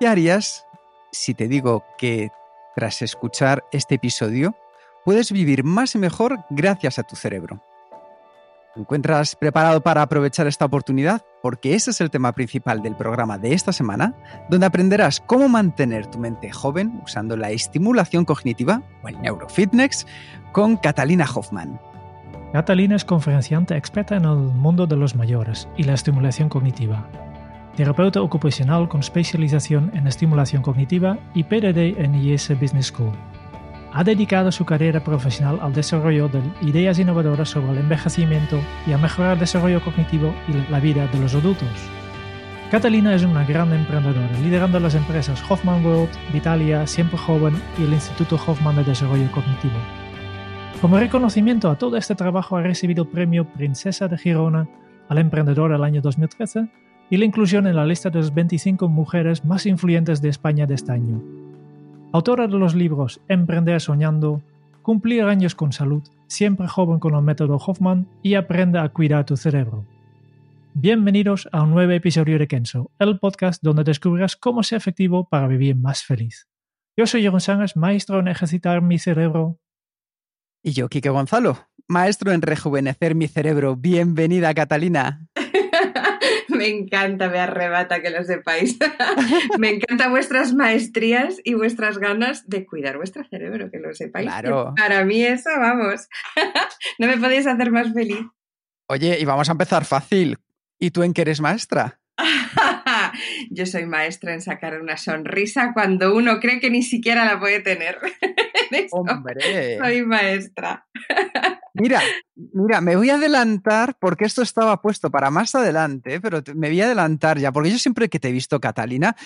¿Qué harías si te digo que tras escuchar este episodio puedes vivir más y mejor gracias a tu cerebro? ¿Te encuentras preparado para aprovechar esta oportunidad? Porque ese es el tema principal del programa de esta semana, donde aprenderás cómo mantener tu mente joven usando la estimulación cognitiva o el neurofitness con Catalina Hoffman. Catalina es conferenciante experta en el mundo de los mayores y la estimulación cognitiva. Terapeuta ocupacional con especialización en estimulación cognitiva y PhD en IES Business School. Ha dedicado su carrera profesional al desarrollo de ideas innovadoras sobre el envejecimiento y a mejorar el desarrollo cognitivo y la vida de los adultos. Catalina es una gran emprendedora, liderando las empresas Hoffman World, Vitalia, Siempre Joven y el Instituto Hoffman de Desarrollo Cognitivo. Como reconocimiento a todo este trabajo ha recibido el premio Princesa de Girona al emprendedor del año 2013 y la inclusión en la lista de las 25 mujeres más influyentes de España de este año. Autora de los libros Emprender soñando, Cumplir años con salud, Siempre joven con el método Hoffman y Aprende a cuidar tu cerebro. Bienvenidos a un nuevo episodio de Kenso, el podcast donde descubrirás cómo ser efectivo para vivir más feliz. Yo soy Jeroen Sánchez, maestro en ejercitar mi cerebro. Y yo, Quique Gonzalo, maestro en rejuvenecer mi cerebro. Bienvenida, Catalina. Me encanta, me arrebata que lo sepáis. me encantan vuestras maestrías y vuestras ganas de cuidar vuestro cerebro, que lo sepáis. Claro. Para mí eso, vamos. no me podéis hacer más feliz. Oye, y vamos a empezar fácil. ¿Y tú en qué eres maestra? Yo soy maestra en sacar una sonrisa cuando uno cree que ni siquiera la puede tener. Hombre. Soy maestra. Mira, mira, me voy a adelantar porque esto estaba puesto para más adelante, pero me voy a adelantar ya, porque yo siempre que te he visto, Catalina,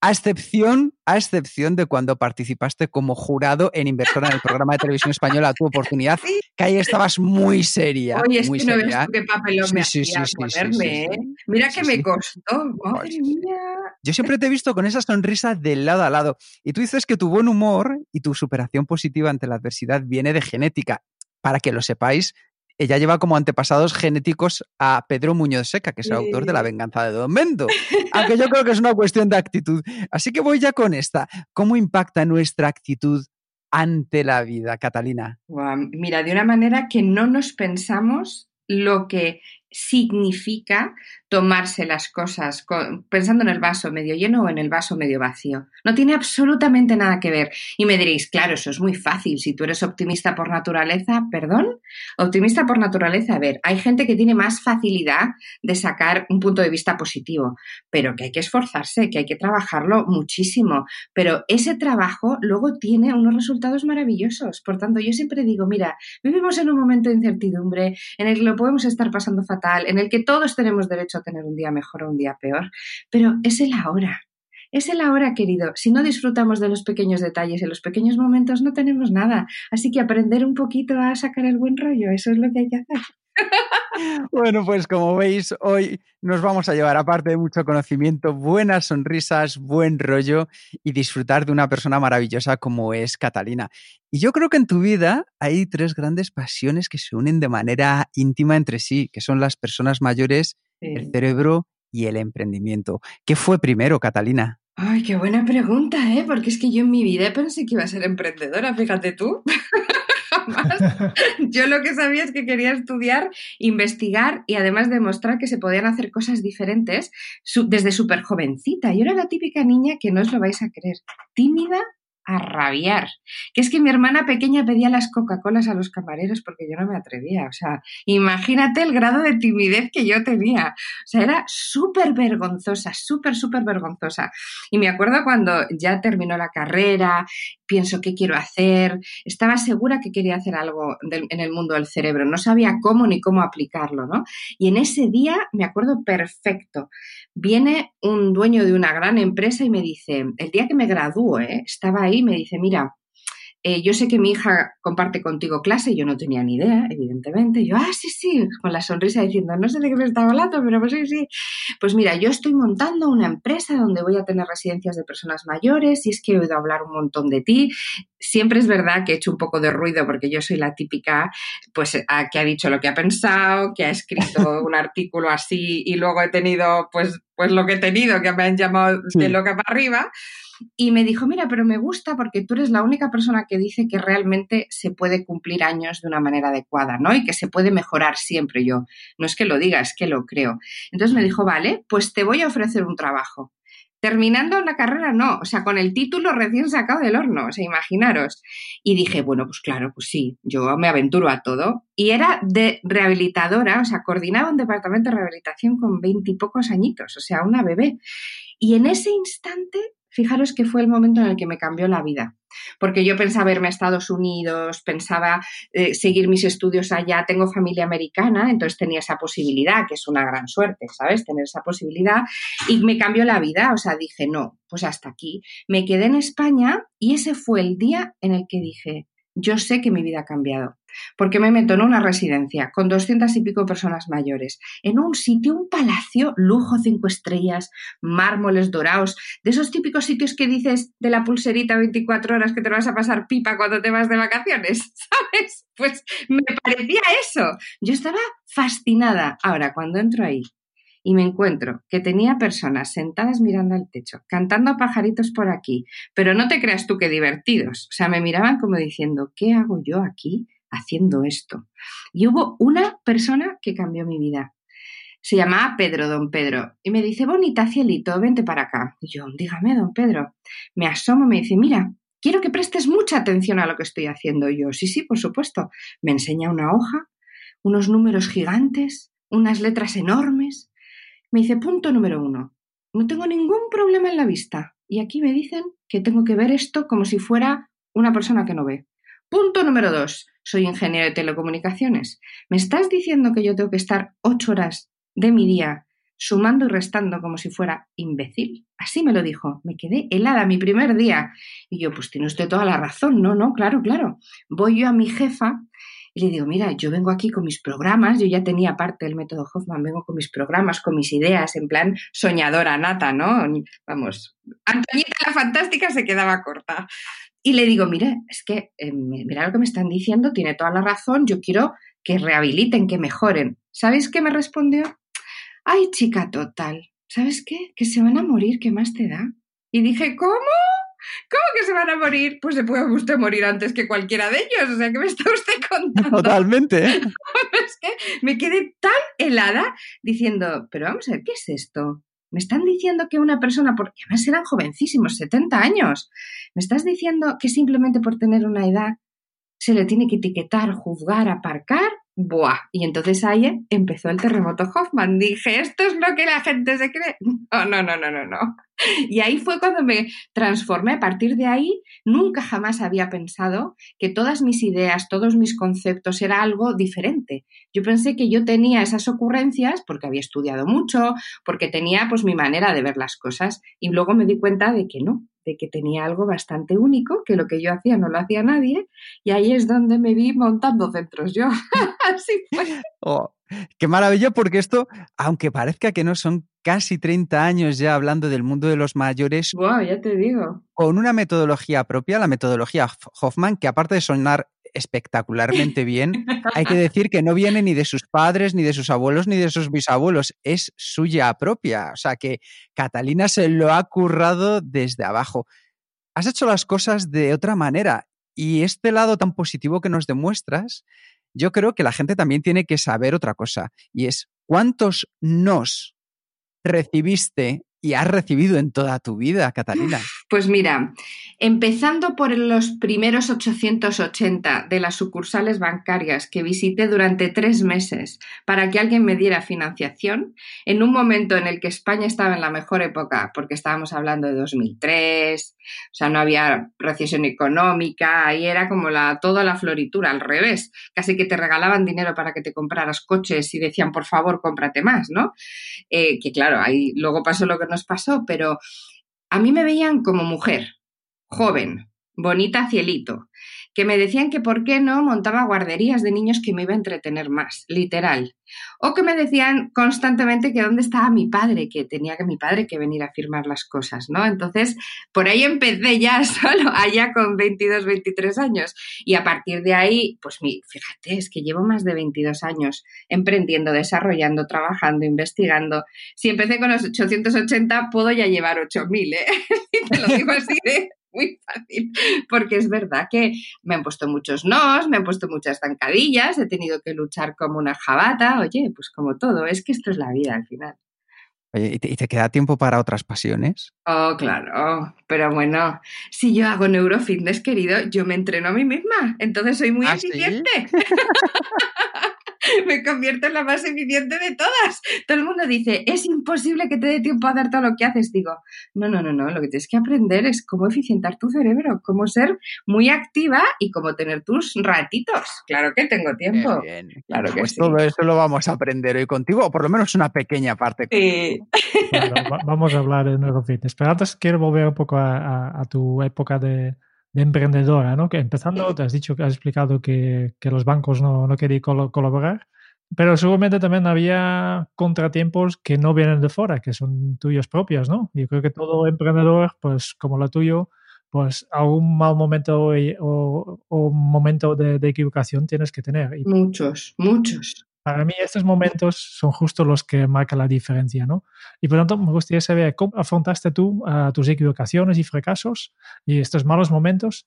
a excepción, a excepción de cuando participaste como jurado en inversora en el programa de televisión española Tu Oportunidad, Sí. que ahí estabas muy seria. Oye, es muy que no ves seria. qué papelón me Sí, sí, hacía sí, sí, sí, ponerme, ¿eh? Mira que me costó. Madre sí. mía. Yo siempre te he visto con esa sonrisa de lado a lado. Y tú dices que tu buen humor y tu superación positiva ante la adversidad viene de genética. Para que lo sepáis, ella lleva como antepasados genéticos a Pedro Muñoz Seca, que es el autor de La venganza de Don Mendo. Aunque yo creo que es una cuestión de actitud. Así que voy ya con esta. ¿Cómo impacta nuestra actitud ante la vida, Catalina? Mira, de una manera que no nos pensamos lo que significa tomarse las cosas pensando en el vaso medio lleno o en el vaso medio vacío. No tiene absolutamente nada que ver. Y me diréis, claro, eso es muy fácil. Si tú eres optimista por naturaleza, perdón, optimista por naturaleza, a ver, hay gente que tiene más facilidad de sacar un punto de vista positivo, pero que hay que esforzarse, que hay que trabajarlo muchísimo. Pero ese trabajo luego tiene unos resultados maravillosos. Por tanto, yo siempre digo, mira, vivimos en un momento de incertidumbre en el que lo podemos estar pasando fatal, en el que todos tenemos derecho a tener un día mejor o un día peor, pero es el ahora. Es el ahora, querido. Si no disfrutamos de los pequeños detalles y los pequeños momentos, no tenemos nada. Así que aprender un poquito a sacar el buen rollo, eso es lo que hay que hacer. Bueno, pues como veis, hoy nos vamos a llevar, aparte de mucho conocimiento, buenas sonrisas, buen rollo y disfrutar de una persona maravillosa como es Catalina. Y yo creo que en tu vida hay tres grandes pasiones que se unen de manera íntima entre sí, que son las personas mayores, el cerebro y el emprendimiento. ¿Qué fue primero, Catalina? Ay, qué buena pregunta, ¿eh? Porque es que yo en mi vida pensé que iba a ser emprendedora, fíjate tú. Yo lo que sabía es que quería estudiar, investigar y además demostrar que se podían hacer cosas diferentes desde súper jovencita. Yo era la típica niña que no os lo vais a creer, tímida a rabiar. Que es que mi hermana pequeña pedía las Coca-Colas a los camareros porque yo no me atrevía. O sea, imagínate el grado de timidez que yo tenía. O sea, era súper vergonzosa, súper, súper vergonzosa. Y me acuerdo cuando ya terminó la carrera, pienso qué quiero hacer. Estaba segura que quería hacer algo en el mundo del cerebro. No sabía cómo ni cómo aplicarlo, ¿no? Y en ese día, me acuerdo perfecto, viene un dueño de una gran empresa y me dice, el día que me gradué, ¿eh? estaba ahí, me dice, mira, eh, yo sé que mi hija comparte contigo clase, yo no tenía ni idea, evidentemente. Yo, ah, sí, sí, con la sonrisa diciendo, no sé de qué me está hablando, pero pues sí, sí. Pues mira, yo estoy montando una empresa donde voy a tener residencias de personas mayores y es que he oído hablar un montón de ti. Siempre es verdad que he hecho un poco de ruido porque yo soy la típica, pues, que ha dicho lo que ha pensado, que ha escrito un artículo así y luego he tenido, pues, pues lo que he tenido, que me han llamado de loca para arriba. Y me dijo, mira, pero me gusta porque tú eres la única persona que dice que realmente se puede cumplir años de una manera adecuada, ¿no? Y que se puede mejorar siempre yo. No es que lo diga, es que lo creo. Entonces me dijo, vale, pues te voy a ofrecer un trabajo. Terminando la carrera, no, o sea, con el título recién sacado del horno, o sea, imaginaros. Y dije, bueno, pues claro, pues sí, yo me aventuro a todo. Y era de rehabilitadora, o sea, coordinaba un departamento de rehabilitación con veintipocos añitos, o sea, una bebé. Y en ese instante fijaros que fue el momento en el que me cambió la vida, porque yo pensaba irme a Estados Unidos, pensaba eh, seguir mis estudios allá, tengo familia americana, entonces tenía esa posibilidad, que es una gran suerte, ¿sabes? Tener esa posibilidad y me cambió la vida, o sea, dije, no, pues hasta aquí. Me quedé en España y ese fue el día en el que dije, yo sé que mi vida ha cambiado. Porque me meto en una residencia con doscientas y pico personas mayores, en un sitio, un palacio, lujo cinco estrellas, mármoles dorados, de esos típicos sitios que dices de la pulserita 24 horas que te vas a pasar pipa cuando te vas de vacaciones, ¿sabes? Pues me parecía eso. Yo estaba fascinada. Ahora, cuando entro ahí y me encuentro que tenía personas sentadas mirando al techo, cantando pajaritos por aquí, pero no te creas tú que divertidos. O sea, me miraban como diciendo, ¿qué hago yo aquí haciendo esto? Y hubo una persona que cambió mi vida. Se llamaba Pedro, don Pedro, y me dice, bonita cielito, vente para acá. Y yo, dígame, don Pedro. Me asomo y me dice, mira, quiero que prestes mucha atención a lo que estoy haciendo. yo, sí, sí, por supuesto. Me enseña una hoja, unos números gigantes, unas letras enormes, me dice, punto número uno, no tengo ningún problema en la vista. Y aquí me dicen que tengo que ver esto como si fuera una persona que no ve. Punto número dos, soy ingeniero de telecomunicaciones. ¿Me estás diciendo que yo tengo que estar ocho horas de mi día sumando y restando como si fuera imbécil? Así me lo dijo. Me quedé helada mi primer día. Y yo, pues tiene usted toda la razón. No, no, claro, claro. Voy yo a mi jefa y le digo, mira, yo vengo aquí con mis programas, yo ya tenía parte del método Hoffman, vengo con mis programas, con mis ideas, en plan soñadora nata, ¿no? Vamos, Antonita la fantástica se quedaba corta. Y le digo, mire, es que eh, mira lo que me están diciendo, tiene toda la razón, yo quiero que rehabiliten, que mejoren. ¿Sabéis qué me respondió? Ay, chica total, ¿sabes qué? Que se van a morir, ¿qué más te da? Y dije, ¿cómo? ¿Cómo que se van a morir? Pues se puede usted morir antes que cualquiera de ellos. O sea, ¿qué me está usted contando? Totalmente. ¿eh? es que me quedé tan helada diciendo, pero vamos a ver, ¿qué es esto? Me están diciendo que una persona, porque además eran jovencísimos, 70 años, me estás diciendo que simplemente por tener una edad se le tiene que etiquetar, juzgar, aparcar ¡Buah! Y entonces ahí empezó el terremoto Hoffman. Dije, ¿esto es lo que la gente se cree? No, no, no, no, no, no. Y ahí fue cuando me transformé. A partir de ahí, nunca jamás había pensado que todas mis ideas, todos mis conceptos era algo diferente. Yo pensé que yo tenía esas ocurrencias porque había estudiado mucho, porque tenía pues mi manera de ver las cosas. Y luego me di cuenta de que no, que tenía algo bastante único, que lo que yo hacía no lo hacía nadie, y ahí es donde me vi montando centros yo. Así fue. Oh, qué maravilla, porque esto, aunque parezca que no son casi 30 años ya hablando del mundo de los mayores. Wow, ya te digo. Con una metodología propia, la metodología Hoffman, que aparte de sonar espectacularmente bien. Hay que decir que no viene ni de sus padres, ni de sus abuelos, ni de sus bisabuelos, es suya propia. O sea que Catalina se lo ha currado desde abajo. Has hecho las cosas de otra manera y este lado tan positivo que nos demuestras, yo creo que la gente también tiene que saber otra cosa y es cuántos nos recibiste y has recibido en toda tu vida, Catalina. Pues mira, empezando por los primeros 880 de las sucursales bancarias que visité durante tres meses para que alguien me diera financiación, en un momento en el que España estaba en la mejor época, porque estábamos hablando de 2003, o sea, no había recesión económica, y era como la, toda la floritura, al revés, casi que te regalaban dinero para que te compraras coches y decían, por favor, cómprate más, ¿no? Eh, que claro, ahí luego pasó lo que nos pasó, pero a mí me veían como mujer, joven, bonita cielito, que me decían que por qué no montaba guarderías de niños que me iba a entretener más, literal. O que me decían constantemente que dónde estaba mi padre, que tenía que mi padre que venir a firmar las cosas, ¿no? Entonces, por ahí empecé ya solo, allá con 22, 23 años. Y a partir de ahí, pues fíjate, es que llevo más de 22 años emprendiendo, desarrollando, trabajando, investigando. Si empecé con los 880, puedo ya llevar 8000, ¿eh? Te lo digo así muy fácil, porque es verdad que me han puesto muchos nos, me han puesto muchas zancadillas, he tenido que luchar como una jabata, oye, pues como todo, es que esto es la vida al final. Oye, ¿y te, queda tiempo para otras pasiones? Oh, claro, pero bueno, si yo hago neurofitness, querido, yo me entreno a mí misma, entonces soy muy ¿Ah, eficiente. me convierto en la más eficiente de todas. Todo el mundo dice, es imposible que te dé tiempo a hacer todo lo que haces. Digo, no, no, no, no, lo que tienes que aprender es cómo eficientar tu cerebro, cómo ser muy activa y cómo tener tus ratitos. Claro que tengo tiempo. Claro que pues todo eso lo vamos a aprender hoy contigo, o por lo menos una pequeña parte. Sí. vamos a hablar de neurofitness. Pero antes quiero volver un poco a tu época de, de emprendedora, ¿no? Que empezando, te has dicho que has explicado que, que los bancos no, no querían colaborar, pero seguramente también había contratiempos que no vienen de fuera, que son tuyos propios, ¿no? Yo creo que todo emprendedor, pues como lo tuyo, pues algún mal momento o, o momento de, de, equivocación tienes que tener. Muchos, muchos. Para mí estos momentos son justo los que marcan la diferencia, ¿no? Y por tanto, me gustaría saber cómo afrontaste tú a tus equivocaciones y fracasos y estos malos momentos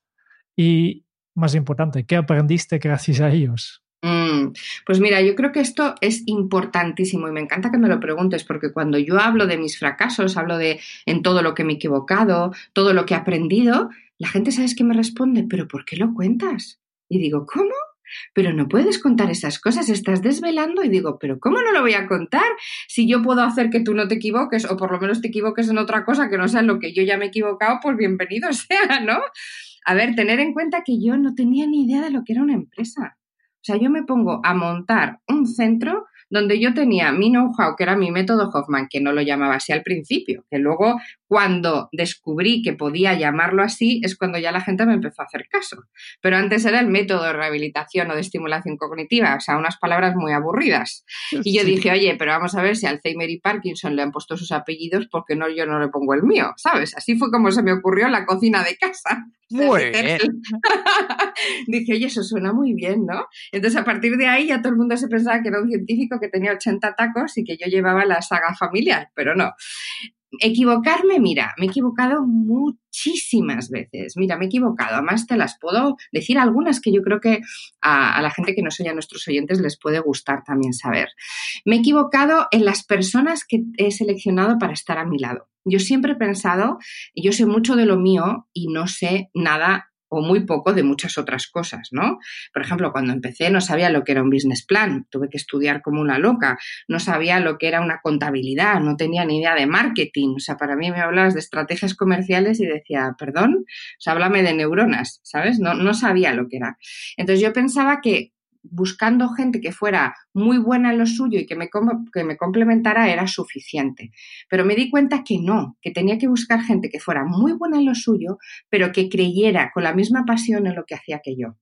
y, más importante, ¿qué aprendiste gracias a ellos? Mm, pues mira, yo creo que esto es importantísimo y me encanta que me lo preguntes porque cuando yo hablo de mis fracasos, hablo de en todo lo que me he equivocado, todo lo que he aprendido, la gente sabes que me responde, pero ¿por qué lo cuentas? Y digo, ¿cómo? Pero no puedes contar esas cosas, estás desvelando y digo, pero ¿cómo no lo voy a contar? Si yo puedo hacer que tú no te equivoques o por lo menos te equivoques en otra cosa que no sea lo que yo ya me he equivocado, pues bienvenido sea, ¿no? A ver, tener en cuenta que yo no tenía ni idea de lo que era una empresa. O sea, yo me pongo a montar un centro donde yo tenía mi know-how, que era mi método Hoffman, que no lo llamaba así al principio, que luego cuando descubrí que podía llamarlo así es cuando ya la gente me empezó a hacer caso. Pero antes era el método de rehabilitación o de estimulación cognitiva, o sea, unas palabras muy aburridas. Y yo dije, oye, pero vamos a ver si Alzheimer y Parkinson le han puesto sus apellidos, porque no yo no le pongo el mío? ¿Sabes? Así fue como se me ocurrió en la cocina de casa. Muy bien. Dije, oye, eso suena muy bien, ¿no? Entonces, a partir de ahí ya todo el mundo se pensaba que era un científico que tenía 80 tacos y que yo llevaba la saga familiar, pero no. Equivocarme, mira, me he equivocado muchísimas veces. Mira, me he equivocado. Además, te las puedo decir algunas que yo creo que a, la gente que no soy a nuestros oyentes les puede gustar también saber. Me he equivocado en las personas que he seleccionado para estar a mi lado. Yo siempre he pensado, yo sé mucho de lo mío y no sé nada o muy poco de muchas otras cosas, ¿no? Por ejemplo, cuando empecé no sabía lo que era un business plan, tuve que estudiar como una loca, no sabía lo que era una contabilidad, no tenía ni idea de marketing, o sea, para mí me hablabas de estrategias comerciales y decía, perdón, o háblame de neuronas, ¿sabes? No, no sabía lo que era. Entonces yo pensaba que buscando gente que fuera muy buena en lo suyo y que me, que me complementara era suficiente. Pero me di cuenta que no, que tenía que buscar gente que fuera muy buena en lo suyo, pero que creyera con la misma pasión en lo que hacía que yo.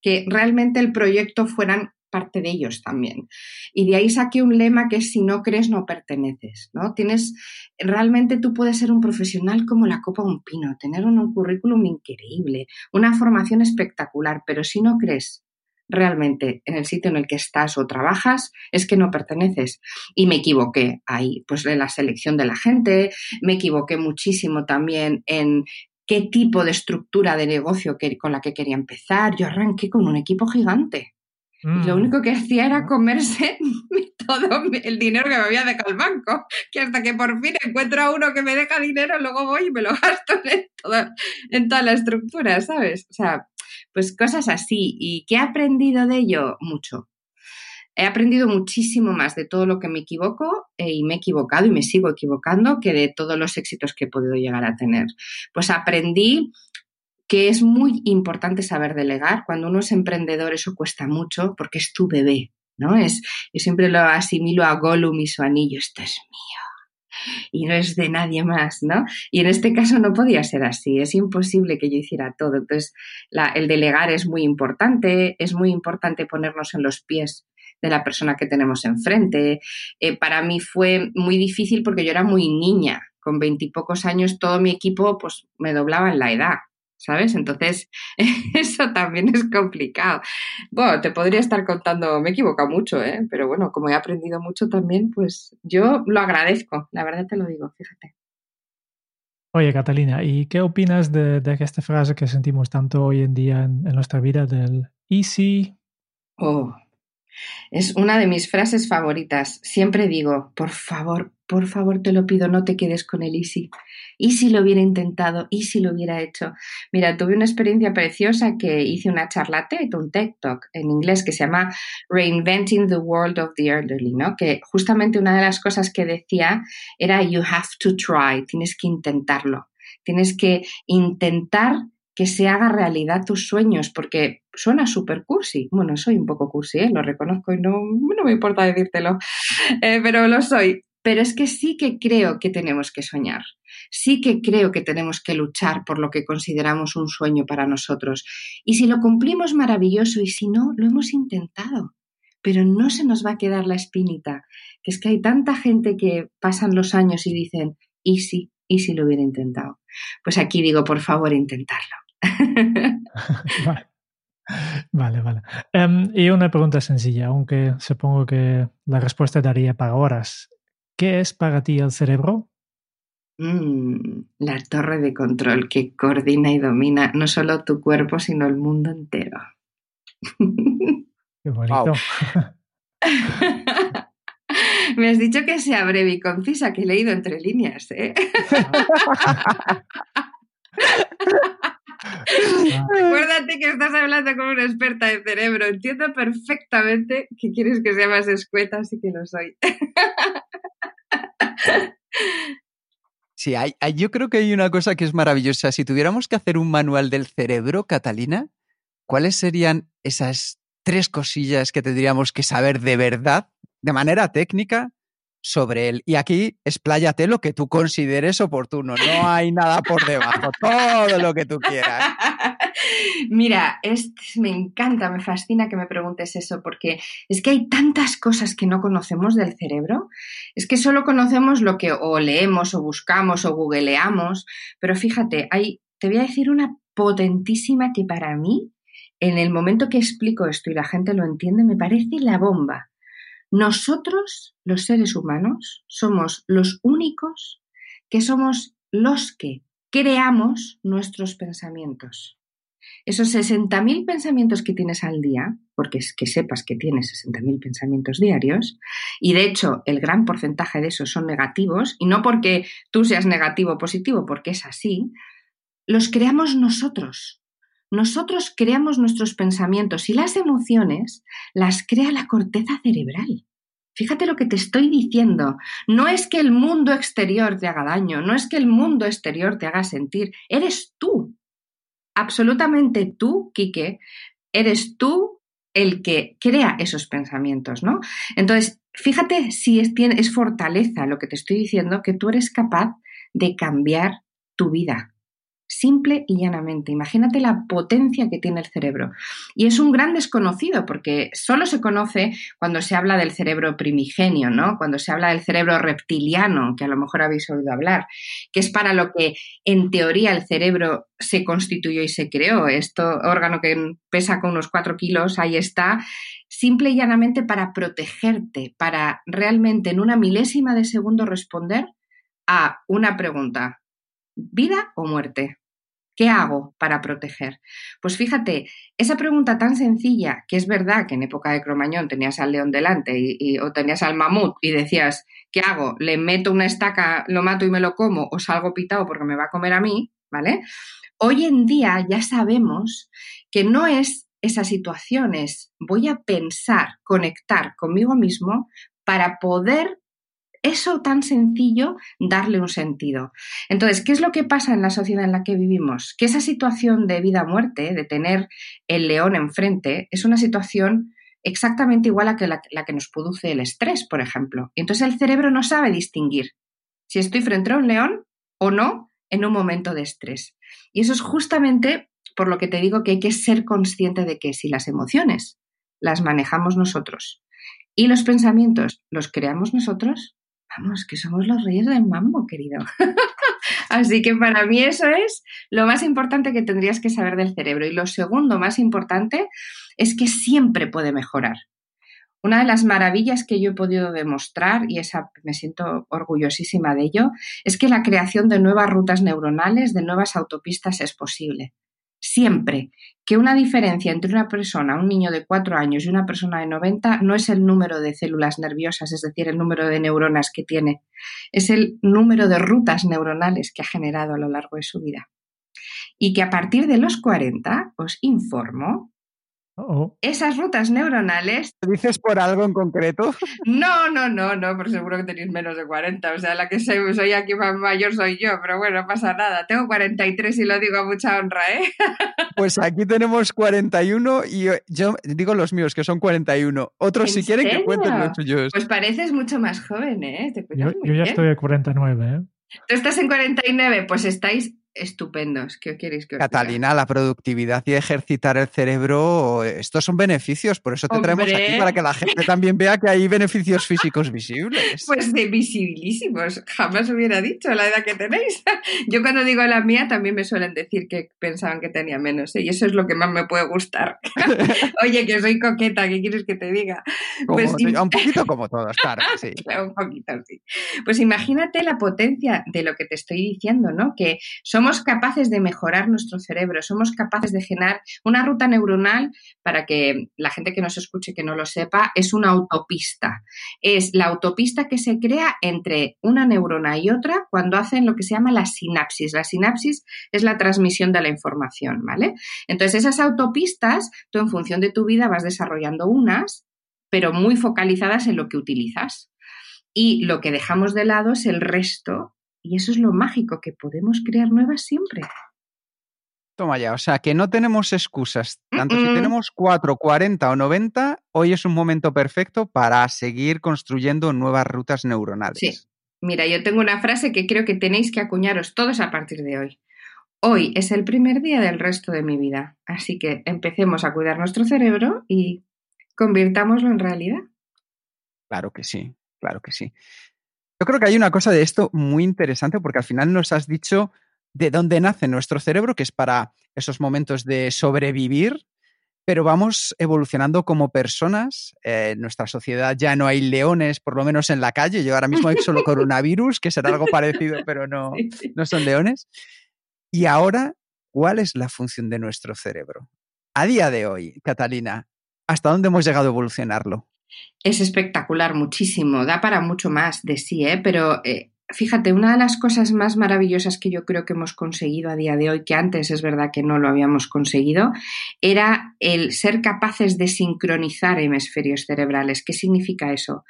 Que realmente el proyecto fueran parte de ellos también. Y de ahí saqué un lema que es si no crees, no perteneces, ¿no? Tienes, realmente tú puedes ser un profesional como la copa de un pino, tener un currículum increíble, una formación espectacular, pero si no crees realmente en el sitio en el que estás o trabajas, es que no perteneces. Y me equivoqué ahí, pues en la selección de la gente, me equivoqué muchísimo también en qué tipo de estructura de negocio que, con la que quería empezar. Yo arranqué con un equipo gigante. Y lo Mm. único que hacía era comerse todo el dinero que me había dejado el banco. Que hasta que por fin encuentro a uno que me deja dinero, luego voy y me lo gasto en en toda la estructura, ¿sabes? O sea, pues cosas así. ¿Y qué he aprendido de ello? Mucho. He aprendido muchísimo más de todo lo que me equivoco eh, y me he equivocado y me sigo equivocando que de todos los éxitos que he podido llegar a tener. Pues aprendí que es muy importante saber delegar. Cuando uno es emprendedor eso cuesta mucho porque es tu bebé, ¿no? Es, yo siempre lo asimilo a Gollum y su anillo, esto es mío y no es de nadie más, ¿no? Y en este caso no podía ser así, es imposible que yo hiciera todo. Entonces, el delegar es muy importante, es muy importante ponernos en los pies de la persona que tenemos enfrente. Eh, para mí fue muy difícil porque yo era muy niña, con veintipocos años todo mi equipo pues me doblaba en la edad, ¿sabes? Entonces, eso también es complicado. Bueno, te podría estar contando, me he equivocado mucho, ¿eh? Pero bueno, como he aprendido mucho también, pues yo lo agradezco, la verdad te lo digo, fíjate. Oye, Catalina, ¿y qué opinas de, de esta frase que sentimos tanto hoy en día en, en nuestra vida del easy? Oh, es una de mis frases favoritas. Siempre digo, por favor, por favor, te lo pido, no te quedes con el easy. ¿Y si lo hubiera intentado? ¿Y si lo hubiera hecho? Mira, tuve una experiencia preciosa que hice una charla TED, un TED Talk en inglés que se llama Reinventing the World of the Elderly, ¿no? Que justamente una de las cosas que decía era you have to try, tienes que intentarlo. Tienes que intentar que se haga realidad tus sueños, porque suena súper cursi. Bueno, soy un poco cursi, ¿eh? lo reconozco y no, me importa decírtelo, eh, pero lo soy. Pero es que sí que creo que tenemos que soñar. Sí que creo que tenemos que luchar por lo que consideramos un sueño para nosotros. Y si lo cumplimos, maravilloso. Y si no, lo hemos intentado. Pero no se nos va a quedar la espinita. Que es que hay tanta gente que pasan los años y dicen, ¿y si? ¿Y si lo hubiera intentado? Pues aquí digo, por favor, intentarlo. vale, vale. Um, y una pregunta sencilla, aunque supongo que la respuesta daría para horas. ¿Qué es para ti el cerebro? Mm, la torre de control que coordina y domina no solo tu cuerpo, sino el mundo entero. Qué bonito. Wow. Me has dicho que sea breve y concisa, que he leído entre líneas. ¿eh? Acuérdate que estás hablando con una experta de cerebro. Entiendo perfectamente que quieres que sea más escueta, así que lo soy. Sí, hay, yo creo que hay una cosa que es maravillosa. Si tuviéramos que hacer un manual del cerebro, Catalina, ¿cuáles serían esas tres cosillas que tendríamos que saber de verdad, de manera técnica, sobre él. Y aquí expláyate lo que tú consideres oportuno. No hay nada por debajo. Todo lo que tú quieras. Mira, es, me encanta, me fascina que me preguntes eso, porque es que hay tantas cosas que no conocemos del cerebro. Es que solo conocemos lo que o leemos o buscamos o googleamos. Pero fíjate, hay, te voy a decir una potentísima que para mí, en el momento que explico esto y la gente lo entiende, me parece la bomba. Nosotros, los seres humanos, somos los únicos que somos los que creamos nuestros pensamientos. Esos 60.000 pensamientos que tienes al día, porque es que sepas que tienes 60.000 pensamientos diarios, y de hecho el gran porcentaje de esos son negativos, y no porque tú seas negativo o positivo, porque es así, los creamos nosotros. Nosotros creamos nuestros pensamientos y las emociones las crea la corteza cerebral. Fíjate lo que te estoy diciendo. No es que el mundo exterior te haga daño, no es que el mundo exterior te haga sentir, eres tú. Absolutamente tú, Quique, eres tú el que crea esos pensamientos, ¿no? Entonces, fíjate si es, es fortaleza lo que te estoy diciendo, que tú eres capaz de cambiar tu vida, simple y llanamente. Imagínate la potencia que tiene el cerebro. Y es un gran desconocido porque solo se conoce cuando se habla del cerebro primigenio, ¿no? Cuando se habla del cerebro reptiliano, que a lo mejor habéis oído hablar, que es para lo que en teoría el cerebro se constituyó y se creó. Esto órgano que pesa con unos cuatro kilos, ahí está, simple y llanamente para protegerte, para realmente en una milésima de segundo responder a una pregunta, ¿vida o muerte? ¿Qué hago para proteger? Pues fíjate, esa pregunta tan sencilla, que es verdad que en época de Cromañón tenías al león delante y, o tenías al mamut y decías, ¿qué hago? ¿Le meto una estaca, lo mato y me lo como o salgo pitado porque me va a comer a mí? ¿Vale? Hoy en día ya sabemos que no es esas situaciones, voy a pensar, conectar conmigo mismo para poder eso tan sencillo, darle un sentido. Entonces, ¿qué es lo que pasa en la sociedad en la que vivimos? Que esa situación de vida-muerte, de tener el león enfrente, es una situación exactamente igual a que la, la, que nos produce el estrés, por ejemplo. Entonces el cerebro no sabe distinguir si estoy frente a un león o no en un momento de estrés. Y eso es justamente por lo que te digo que hay que ser consciente de que si las emociones las manejamos nosotros y los pensamientos los creamos nosotros, vamos, que somos los reyes del mambo, querido. Así que para mí eso es lo más importante que tendrías que saber del cerebro. Y lo segundo más importante es que siempre puede mejorar. Una de las maravillas que yo he podido demostrar, y esa me siento orgullosísima de ello, es que la creación de nuevas rutas neuronales, de nuevas autopistas es posible siempre que una diferencia entre una persona, un niño de 4 años y una persona de 90 no es el número de células nerviosas, es decir, el número de neuronas que tiene, es el número de rutas neuronales que ha generado a lo largo de su vida. Y que a partir de los 40, os informo, esas rutas neuronales. ¿Lo dices por algo en concreto? No, no, no, no, por seguro que tenéis menos de 40. O sea, la que soy, soy aquí más mayor soy yo, pero bueno, no pasa nada. Tengo 43 y lo digo a mucha honra, ¿eh? Pues aquí tenemos 41 y yo digo los míos, que son 41. Otros, si quieren, que cuenten los suyos. Pues pareces mucho más joven, ¿eh? yo, yo ya estoy a 49, ¿eh? Tú estás en 49, pues estáis estupendos. ¿Qué queréis que os Catalina, la productividad y ejercitar el cerebro, estos son beneficios, por eso te traemos aquí para que la gente también vea que hay beneficios físicos visibles. Pues de visibilísimos, jamás hubiera dicho la edad que tenéis. Yo cuando digo la mía también me suelen decir que pensaban que tenía menos, ¿eh? y eso es lo que más me puede gustar. Oye, que soy coqueta, ¿qué quieres que te diga? Pues, un poquito como todos, claro, sí. un poquito, sí. Pues imagínate la potencia de lo que te estoy diciendo, ¿no? Que son somos capaces de mejorar nuestro cerebro, somos capaces de generar una ruta neuronal para que la gente que nos escuche que no lo sepa, es una autopista. Es la autopista que se crea entre una neurona y otra cuando hacen lo que se llama la sinapsis. La sinapsis es la transmisión de la información, ¿vale? Entonces, esas autopistas, tú en función de tu vida vas desarrollando unas, pero muy focalizadas en lo que utilizas. Y lo que dejamos de lado es el resto y eso es lo mágico, que podemos crear nuevas siempre. Toma ya, o sea que no tenemos excusas. Tanto si tenemos 4, 40 o 90, hoy es un momento perfecto para seguir construyendo nuevas rutas neuronales. Sí. Mira, yo tengo una frase que creo que tenéis que acuñaros todos a partir de hoy. Hoy es el primer día del resto de mi vida, así que empecemos a cuidar nuestro cerebro y convirtámoslo en realidad. Claro que sí, claro que sí. Yo creo que hay una cosa de esto muy interesante porque al final nos has dicho de dónde nace nuestro cerebro, que es para esos momentos de sobrevivir, pero vamos evolucionando como personas. Eh, en nuestra sociedad ya no hay leones, por lo menos en la calle. Yo ahora mismo hay solo coronavirus, que será algo parecido, pero no, no son leones. Y ahora, ¿cuál es la función de nuestro cerebro? A día de hoy, Catalina, ¿hasta dónde hemos llegado a evolucionarlo? Es espectacular, muchísimo, da para mucho más de sí, ¿eh? pero eh, fíjate, una de las cosas más maravillosas que yo creo que hemos conseguido a día de hoy, que antes es verdad que no lo habíamos conseguido, era el ser capaces de sincronizar hemisferios cerebrales. ¿Qué significa eso?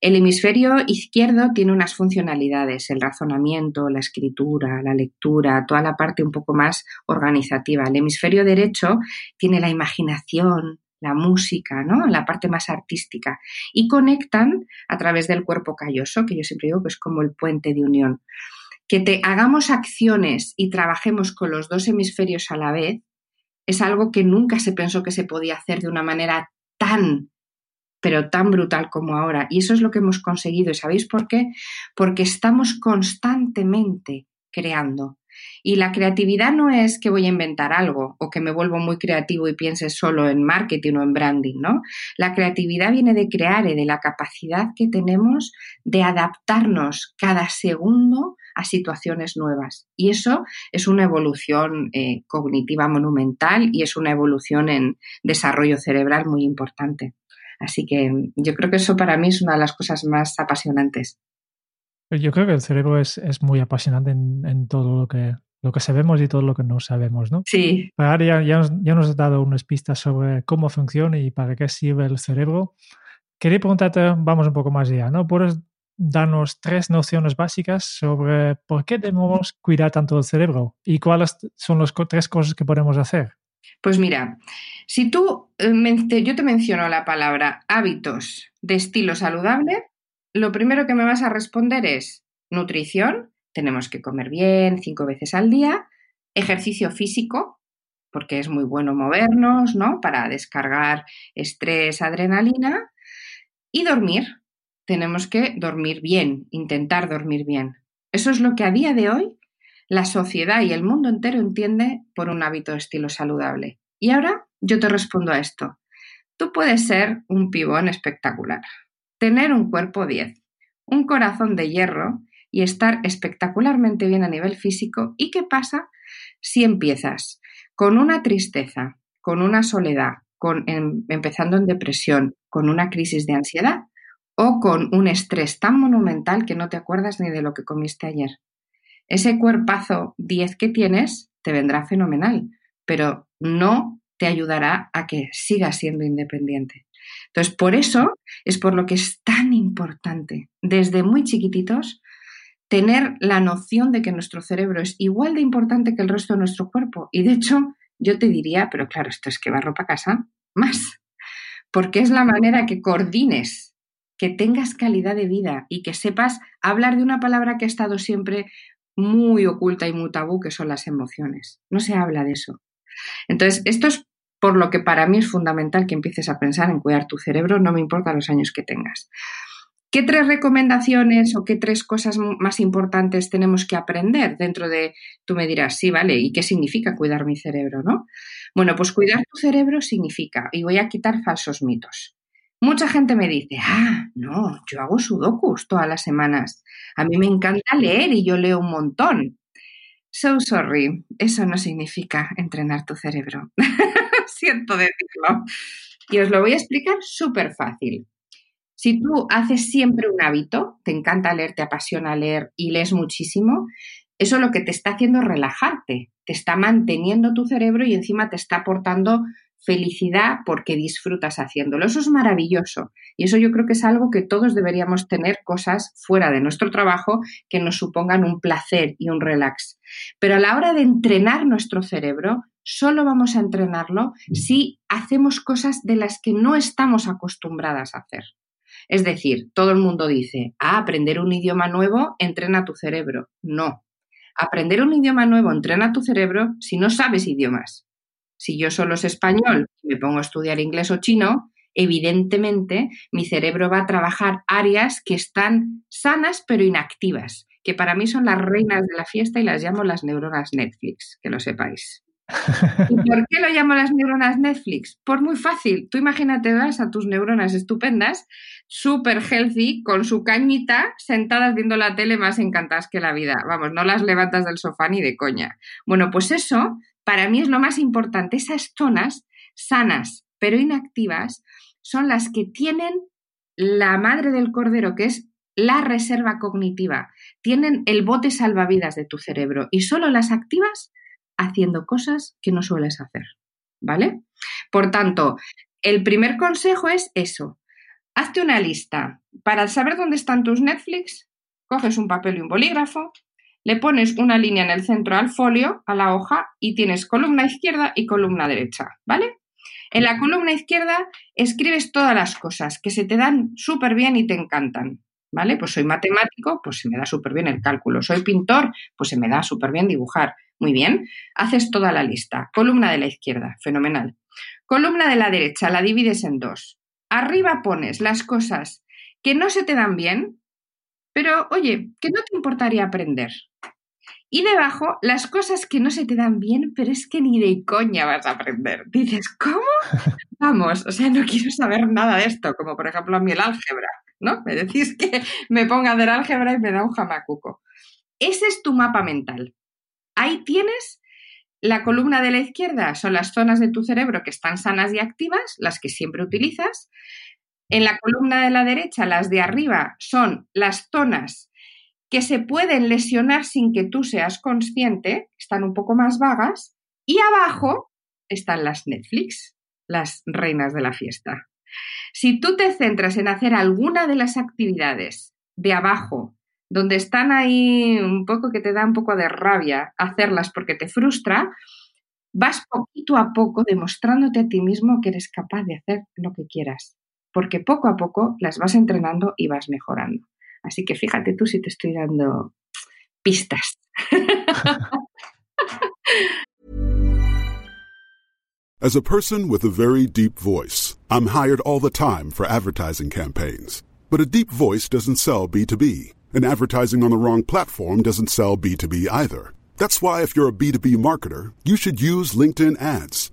El hemisferio izquierdo tiene unas funcionalidades, el razonamiento, la escritura, la lectura, toda la parte un poco más organizativa. El hemisferio derecho tiene la imaginación, la música, ¿no? La parte más artística. Y conectan a través del cuerpo calloso, que yo siempre digo que es como el puente de unión. Que te hagamos acciones y trabajemos con los dos hemisferios a la vez es algo que nunca se pensó que se podía hacer de una manera tan pero tan brutal como ahora. Y eso es lo que hemos conseguido. ¿Y sabéis por qué? Porque estamos constantemente creando. Y la creatividad no es que voy a inventar algo o que me vuelvo muy creativo y piense solo en marketing o en branding, ¿no? La creatividad viene de crear y de la capacidad que tenemos de adaptarnos cada segundo a situaciones nuevas. Y eso es una evolución eh, cognitiva monumental y es una evolución en desarrollo cerebral muy importante. Así que yo creo que eso para mí es una de las cosas más apasionantes. Yo creo que el cerebro es, muy apasionante en, todo lo que, lo que sabemos y todo lo que no sabemos, ¿no? Sí. Ahora ya, ya, nos, ya nos has dado unas pistas sobre cómo funciona y para qué sirve el cerebro. Quería preguntarte, vamos un poco más allá, ¿no? ¿Puedes darnos tres nociones básicas sobre por qué debemos cuidar tanto el cerebro y cuáles son las tres cosas que podemos hacer? Pues mira, si tú, eh, yo te menciono la palabra hábitos de estilo saludable, lo primero que me vas a responder es nutrición, tenemos que comer bien cinco veces al día, ejercicio físico, porque es muy bueno movernos, ¿no? Para descargar estrés, adrenalina, y dormir. Tenemos que dormir bien, intentar dormir bien. Eso es lo que a día de hoy la sociedad y el mundo entero entiende por un hábito de estilo saludable. Y ahora yo te respondo a esto. Tú puedes ser un pibón espectacular, tener un cuerpo 10, un corazón de hierro y estar espectacularmente bien a nivel físico. ¿Y qué pasa si empiezas con una tristeza, con una soledad, con, em, empezando en depresión, con una crisis de ansiedad o con un estrés tan monumental que no te acuerdas ni de lo que comiste ayer? Ese cuerpazo 10 que tienes te vendrá fenomenal, pero no te ayudará a que sigas siendo independiente. Entonces, por eso es por lo que es tan importante, desde muy chiquititos, tener la noción de que nuestro cerebro es igual de importante que el resto de nuestro cuerpo. Y de hecho, yo te diría, pero claro, esto es que va ropa a casa, más. Porque es la manera que coordines, que tengas calidad de vida y que sepas hablar de una palabra que ha estado siempre muy oculta y muy tabú, que son las emociones. No se habla de eso. Entonces, esto es por lo que para mí es fundamental que empieces a pensar en cuidar tu cerebro, no me importa los años que tengas. ¿Qué tres recomendaciones o qué tres cosas más importantes tenemos que aprender dentro de, tú me dirás, sí, vale, ¿y qué significa cuidar mi cerebro, no? Bueno, pues cuidar tu cerebro significa, y voy a quitar falsos mitos. Mucha gente me dice, ah, no, yo hago sudokus todas las semanas. A mí me encanta leer y yo leo un montón. So sorry, eso no significa entrenar tu cerebro. Siento decirlo. Y os lo voy a explicar súper fácil. Si tú haces siempre un hábito, te encanta leer, te apasiona leer y lees muchísimo, eso lo que te está haciendo es relajarte, te está manteniendo tu cerebro y encima te está aportando felicidad porque disfrutas haciéndolo. Eso es maravilloso y eso yo creo que es algo que todos deberíamos tener cosas fuera de nuestro trabajo que nos supongan un placer y un relax. Pero a la hora de entrenar nuestro cerebro, solo vamos a entrenarlo si hacemos cosas de las que no estamos acostumbradas a hacer. Es decir, todo el mundo dice, ah, aprender un idioma nuevo entrena tu cerebro. No. Aprender un idioma nuevo entrena tu cerebro si no sabes idiomas. Si yo solo sé español y me pongo a estudiar inglés o chino, evidentemente mi cerebro va a trabajar áreas que están sanas pero inactivas, que para mí son las reinas de la fiesta y las llamo las neuronas Netflix, que lo sepáis. ¿Y por qué lo llamo las neuronas Netflix? Por muy fácil. Tú imagínate, vas a tus neuronas estupendas, súper healthy, con su cañita, sentadas viendo la tele más encantadas que la vida. Vamos, no las levantas del sofá ni de coña. Bueno, pues eso para mí es lo más importante. Esas zonas sanas pero inactivas son las que tienen la madre del cordero, que es la reserva cognitiva. Tienen el bote salvavidas de tu cerebro y solo las activas haciendo cosas que no sueles hacer. ¿Vale? Por tanto, el primer consejo es eso. Hazte una lista. Para saber dónde están tus Netflix, coges un papel y un bolígrafo, le pones una línea en el centro al folio, a la hoja, y tienes columna izquierda y columna derecha, ¿vale? En la columna izquierda escribes todas las cosas que se te dan súper bien y te encantan, ¿vale? Pues soy matemático, pues se me da súper bien el cálculo. Soy pintor, pues se me da súper bien dibujar. Muy bien, haces toda la lista. Columna de la izquierda, fenomenal. Columna de la derecha, la divides en dos. Arriba pones las cosas que no se te dan bien, pero oye, que no te importaría aprender. Y debajo, las cosas que no se te dan bien, pero es que ni de coña vas a aprender. Dices, ¿cómo? Vamos, o sea, no quiero saber nada de esto, como por ejemplo a mí el álgebra, ¿no? Me decís que me ponga a hacer álgebra y me da un jamacuco. Ese es tu mapa mental. Ahí tienes la columna de la izquierda, son las zonas de tu cerebro que están sanas y activas, las que siempre utilizas. En la columna de la derecha, las de arriba, son las zonas que se pueden lesionar sin que tú seas consciente, están un poco más vagas. Y abajo están las Netflix, las reinas de la fiesta. Si tú te centras en hacer alguna de las actividades de abajo, donde están ahí un poco que te da un poco de rabia hacerlas porque te frustra, vas poquito a poco demostrándote a ti mismo que eres capaz de hacer lo que quieras, porque poco a poco las vas entrenando y vas mejorando. Así que fíjate tú si te estoy dando pistas. As a person with a very deep voice, I'm hired all the time for advertising campaigns. But a deep voice doesn't sell B2B, and advertising on the wrong platform doesn't sell B2B either. That's why if you're a B2B marketer, you should use LinkedIn ads.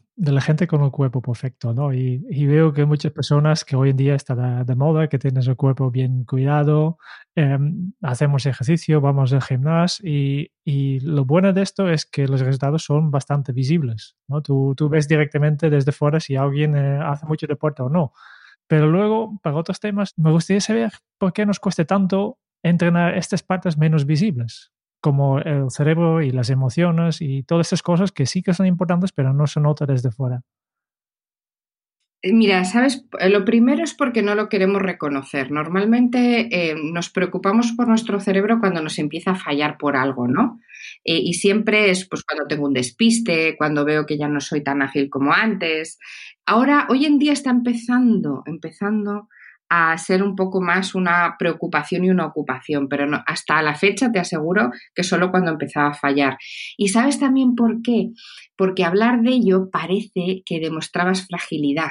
de la gente con el cuerpo perfecto, ¿no? Y, veo que muchas personas que hoy en día está de, moda, que tienen el cuerpo bien cuidado, eh, hacemos ejercicio, vamos al gimnasio y, lo bueno de esto es que los resultados son bastante visibles, ¿no? Tú, tú ves directamente desde fuera si alguien eh, hace mucho deporte o no. Pero luego, para otros temas, me gustaría saber por qué nos cuesta tanto entrenar estas partes menos visibles como el cerebro y las emociones y todas esas cosas que sí que son importantes, pero no se nota desde fuera. Eh, mira, sabes, lo primero es porque no lo queremos reconocer. Normalmente eh, nos preocupamos por nuestro cerebro cuando nos empieza a fallar por algo, ¿no? Eh, y siempre es pues cuando tengo un despiste, cuando veo que ya no soy tan ágil como antes. Ahora, hoy en día está empezando, empezando a ser un poco más una preocupación y una ocupación, pero no, hasta la fecha te aseguro que solo cuando empezaba a fallar. ¿Y sabes también por qué? Porque hablar de ello parece que demostrabas fragilidad.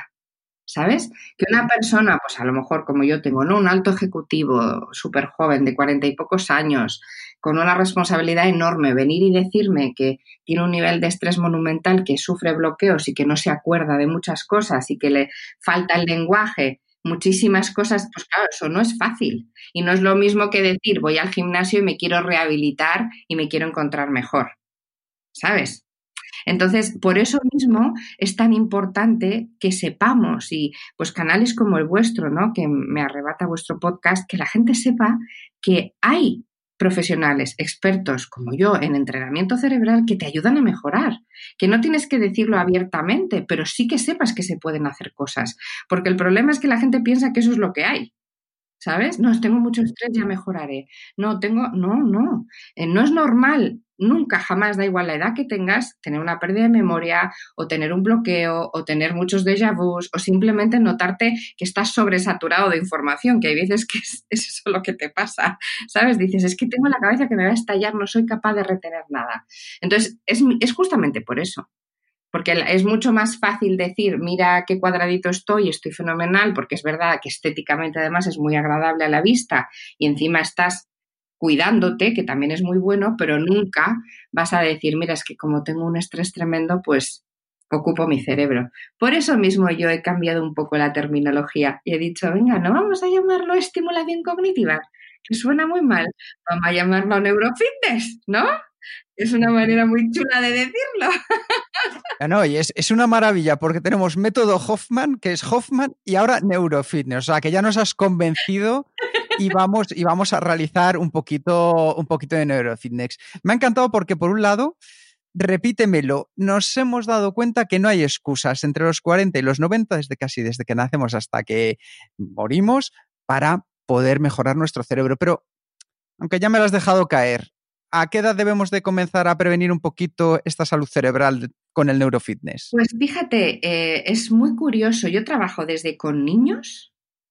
¿Sabes? Que una persona, pues a lo mejor como yo tengo, ¿no? Un alto ejecutivo, súper joven, de cuarenta y pocos años, con una responsabilidad enorme, venir y decirme que tiene un nivel de estrés monumental, que sufre bloqueos y que no se acuerda de muchas cosas y que le falta el lenguaje muchísimas cosas, pues claro, eso no es fácil. Y no es lo mismo que decir voy al gimnasio y me quiero rehabilitar y me quiero encontrar mejor. ¿Sabes? Entonces, por eso mismo es tan importante que sepamos y pues canales como el vuestro, ¿no? Que me arrebata vuestro podcast, que la gente sepa que hay profesionales, expertos como yo en entrenamiento cerebral que te ayudan a mejorar, que no tienes que decirlo abiertamente, pero sí que sepas que se pueden hacer cosas, porque el problema es que la gente piensa que eso es lo que hay. ¿Sabes? No, tengo mucho estrés, ya mejoraré. No, tengo, no, no. Eh, no es normal nunca, jamás, da igual la edad que tengas, tener una pérdida de memoria o tener un bloqueo o tener muchos déjà vus o simplemente notarte que estás sobresaturado de información, que hay veces que es, eso lo que te pasa, ¿sabes? Dices, es que tengo la cabeza que me va a estallar, no soy capaz de retener nada. Entonces, es, es justamente por eso. Porque es mucho más fácil decir, mira qué cuadradito estoy, estoy fenomenal, porque es verdad que estéticamente además es muy agradable a la vista y encima estás cuidándote, que también es muy bueno, pero nunca vas a decir, mira, es que como tengo un estrés tremendo, pues ocupo mi cerebro. Por eso mismo yo he cambiado un poco la terminología y he dicho, venga, no vamos a llamarlo estimulación cognitiva, que suena muy mal, vamos a llamarlo neurofitness, ¿no? Es una manera muy chula de decirlo. No, y es, es, una maravilla porque tenemos método Hoffman, que es Hoffman, y ahora neurofitness. O sea, que ya nos has convencido y vamos, y vamos a realizar un poquito, un poquito de neurofitness. Me ha encantado porque, por un lado, repítemelo, nos hemos dado cuenta que no hay excusas entre los 40 y los 90, desde casi desde que nacemos hasta que morimos, para poder mejorar nuestro cerebro. Pero, aunque ya me lo has dejado caer, ¿a qué edad debemos de comenzar a prevenir un poquito esta salud cerebral con el neurofitness? Pues fíjate, eh, es muy curioso. Yo trabajo desde con niños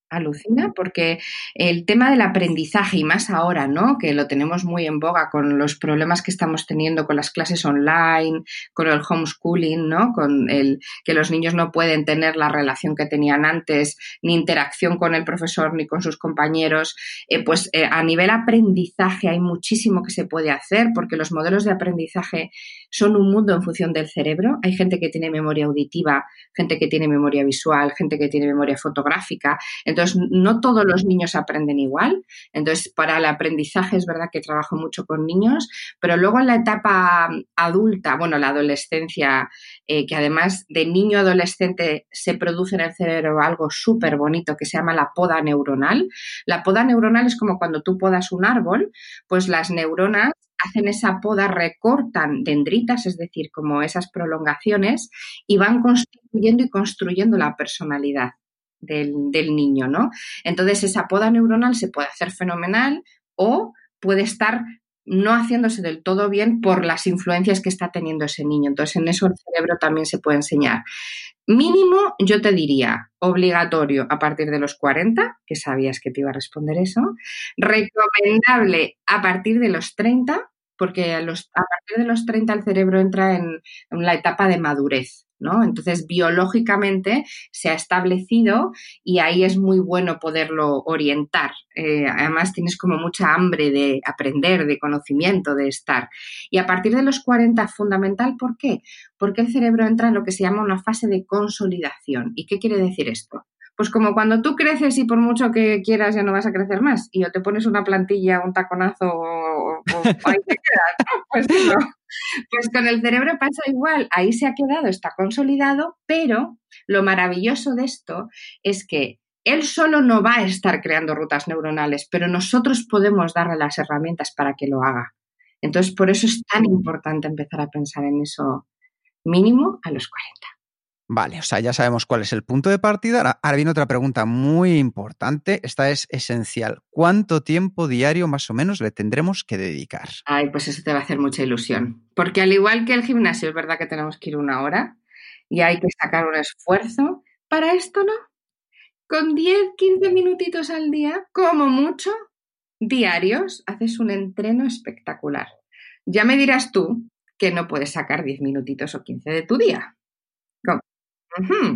alucina porque el tema del aprendizaje y más ahora, ¿no? Que lo tenemos muy en boga con los problemas que estamos teniendo con las clases online, con el homeschooling, ¿no? Con el que los niños no pueden tener la relación que tenían antes, ni interacción con el profesor ni con sus compañeros, eh, pues eh, a nivel aprendizaje hay muchísimo que se puede hacer porque los modelos de aprendizaje son un mundo en función del cerebro. Hay gente que tiene memoria auditiva, gente que tiene memoria visual, gente que tiene memoria fotográfica. Entonces, no todos los niños aprenden igual. Entonces, para el aprendizaje es verdad que trabajo mucho con niños, pero luego en la etapa adulta, bueno, la adolescencia, eh, que además de niño adolescente se produce en el cerebro algo súper bonito que se llama la poda neuronal. La poda neuronal es como cuando tú podas un árbol, pues las neuronas hacen esa poda, recortan dendritas, es decir, como esas prolongaciones, y van constituyendo y construyendo la personalidad del, niño, ¿no? Entonces, esa poda neuronal se puede hacer fenomenal o puede estar no haciéndose del todo bien por las influencias que está teniendo ese niño. Entonces, en eso el cerebro también se puede enseñar. Mínimo, yo te diría, obligatorio a partir de los 40, que sabías que te iba a responder eso. Recomendable a partir de los 30, porque a, los, a partir de los 30 el cerebro entra en, en la etapa de madurez. ¿No? Entonces, biológicamente se ha establecido y ahí es muy bueno poderlo orientar. Eh, además, tienes como mucha hambre de aprender, de conocimiento, de estar. Y a partir de los 40, fundamental, ¿por qué? Porque el cerebro entra en lo que se llama una fase de consolidación. ¿Y qué quiere decir esto? Pues como cuando tú creces y por mucho que quieras ya no vas a crecer más y o te pones una plantilla, un taconazo ahí te quedas, Pues no. Pues con el cerebro pasa igual, ahí se ha quedado, está consolidado, pero lo maravilloso de esto es que él solo no va a estar creando rutas neuronales, pero nosotros podemos darle las herramientas para que lo haga. Entonces, por eso es tan importante empezar a pensar en eso mínimo a los 40. Vale, o sea, ya sabemos cuál es el punto de partida. Ahora, viene otra pregunta muy importante. Esta es esencial. ¿Cuánto tiempo diario más o menos le tendremos que dedicar? Ay, pues eso te va a hacer mucha ilusión. Porque al igual que el gimnasio, es verdad que tenemos que ir una hora y hay que sacar un esfuerzo. Para esto no. Con 10, 15 minutitos al día, como mucho, diarios, haces un entreno espectacular. Ya me dirás tú que no puedes sacar 10 minutitos o 15 de tu día.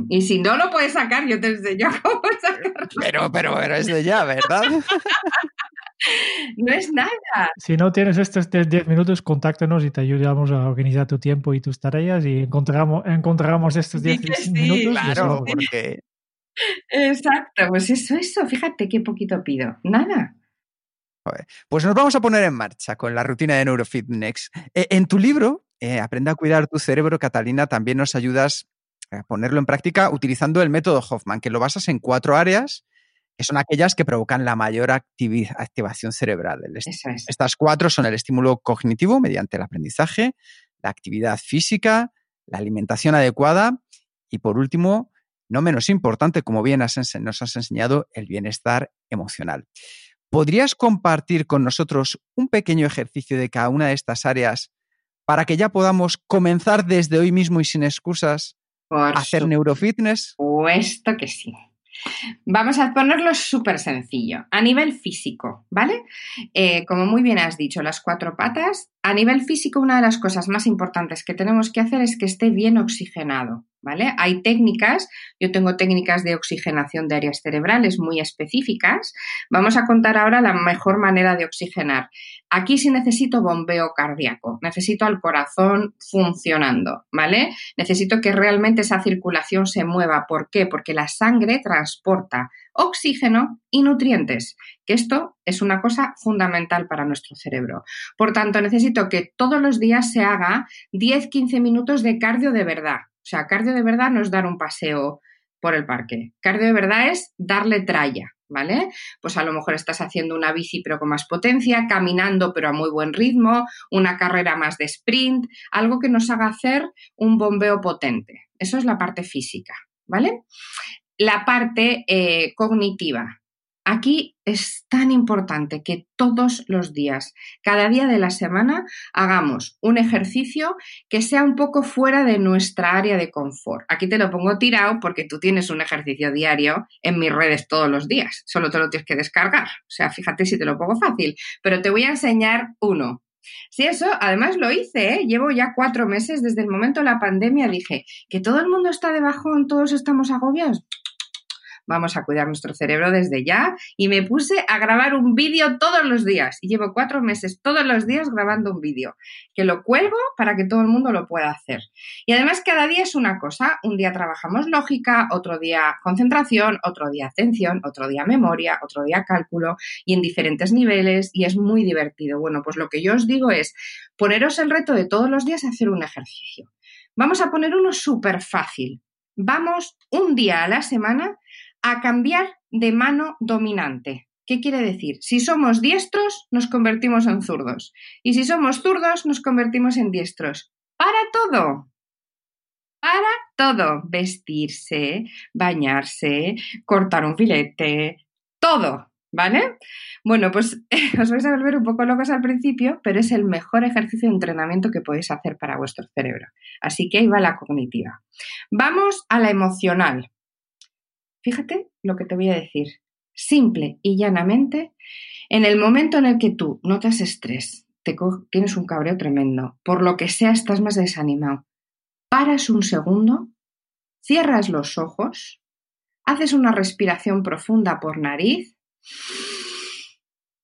Y si no lo puedes sacar, yo te enseño cómo sacarlo. Pero, pero, pero es de ya, ¿verdad? no es nada. Si no tienes estos 10 minutos, contáctanos y te ayudamos a organizar tu tiempo y tus tareas y encontramos, encontramos estos 10 minutos. Claro, porque... Exacto, pues eso, eso, fíjate qué poquito pido. Nada. Pues nos vamos a poner en marcha con la rutina de Neurofitness. E, en tu libro, eh, Aprende a cuidar tu cerebro, Catalina, también nos ayudas ponerlo en práctica utilizando el método Hoffman, que lo basas en cuatro áreas que son aquellas que provocan la mayor activación cerebral. Estas cuatro son el estímulo cognitivo mediante el aprendizaje, la actividad física, la alimentación adecuada y, por último, no menos importante, como bien nos has enseñado, el bienestar emocional. ¿Podrías compartir con nosotros un pequeño ejercicio de cada una de estas áreas para que ya podamos comenzar desde hoy mismo y sin excusas hacer neurofitness? Puesto que sí. Vamos a ponerlo súper sencillo. A nivel físico, ¿vale? Eh, como muy bien has dicho, las cuatro patas. A nivel físico, una de las cosas más importantes que tenemos que hacer es que esté bien oxigenado. ¿Vale? Hay técnicas, yo tengo técnicas de oxigenación de áreas cerebrales muy específicas. Vamos a contar ahora la mejor manera de oxigenar. Aquí sí necesito bombeo cardíaco, necesito al corazón funcionando, ¿vale? Necesito que realmente esa circulación se mueva. ¿Por qué? Porque la sangre transporta oxígeno y nutrientes, que esto es una cosa fundamental para nuestro cerebro. Por tanto, necesito que todos los días se haga 10-15 minutos de cardio de verdad. O sea, cardio de verdad no es dar un paseo por el parque. Cardio de verdad es darle tralla, ¿vale? Pues a lo mejor estás haciendo una bici pero con más potencia, caminando pero a muy buen ritmo, una carrera más de sprint, algo que nos haga hacer un bombeo potente. Eso es la parte física, ¿vale? La parte eh, cognitiva. Aquí es tan importante que todos los días, cada día de la semana, hagamos un ejercicio que sea un poco fuera de nuestra área de confort. Aquí te lo pongo tirado porque tú tienes un ejercicio diario en mis redes todos los días. Solo te lo tienes que descargar. O sea, fíjate si te lo pongo fácil. Pero te voy a enseñar uno. Sí, eso además lo hice, ¿eh? llevo ya cuatro meses desde el momento de la pandemia. Dije que todo el mundo está de bajón, todos estamos agobiados vamos a cuidar nuestro cerebro desde ya. Y me puse a grabar un vídeo todos los días. Y llevo cuatro meses todos los días grabando un vídeo, que lo cuelgo para que todo el mundo lo pueda hacer. Y además cada día es una cosa. Un día trabajamos lógica, otro día concentración, otro día atención, otro día memoria, otro día cálculo y en diferentes niveles y es muy divertido. Bueno, pues lo que yo os digo es poneros el reto de todos los días hacer un ejercicio. Vamos a poner uno súper fácil. Vamos un día a la semana a cambiar de mano dominante. ¿Qué quiere decir? Si somos diestros, nos convertimos en zurdos. Y si somos zurdos, nos convertimos en diestros. Para todo. Para todo. Vestirse, bañarse, cortar un filete, todo. ¿Vale? Bueno, pues os vais a volver un poco locos al principio, pero es el mejor ejercicio de entrenamiento que podéis hacer para vuestro cerebro. Así que ahí va la cognitiva. Vamos a la emocional. Fíjate lo que te voy a decir. Simple y llanamente, en el momento en el que tú notas estrés, te tienes un cabreo tremendo, por lo que sea estás más desanimado, paras un segundo, cierras los ojos, haces una respiración profunda por nariz,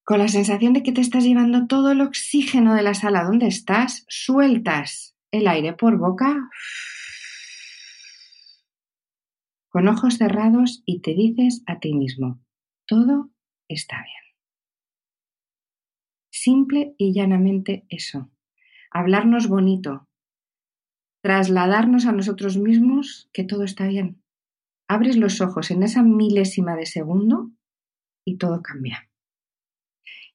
con la sensación de que te estás llevando todo el oxígeno de la sala donde estás, sueltas el aire por boca con ojos cerrados y te dices a ti mismo, todo está bien. Simple y llanamente eso. Hablarnos bonito. Trasladarnos a nosotros mismos que todo está bien. Abres los ojos en esa milésima de segundo y todo cambia.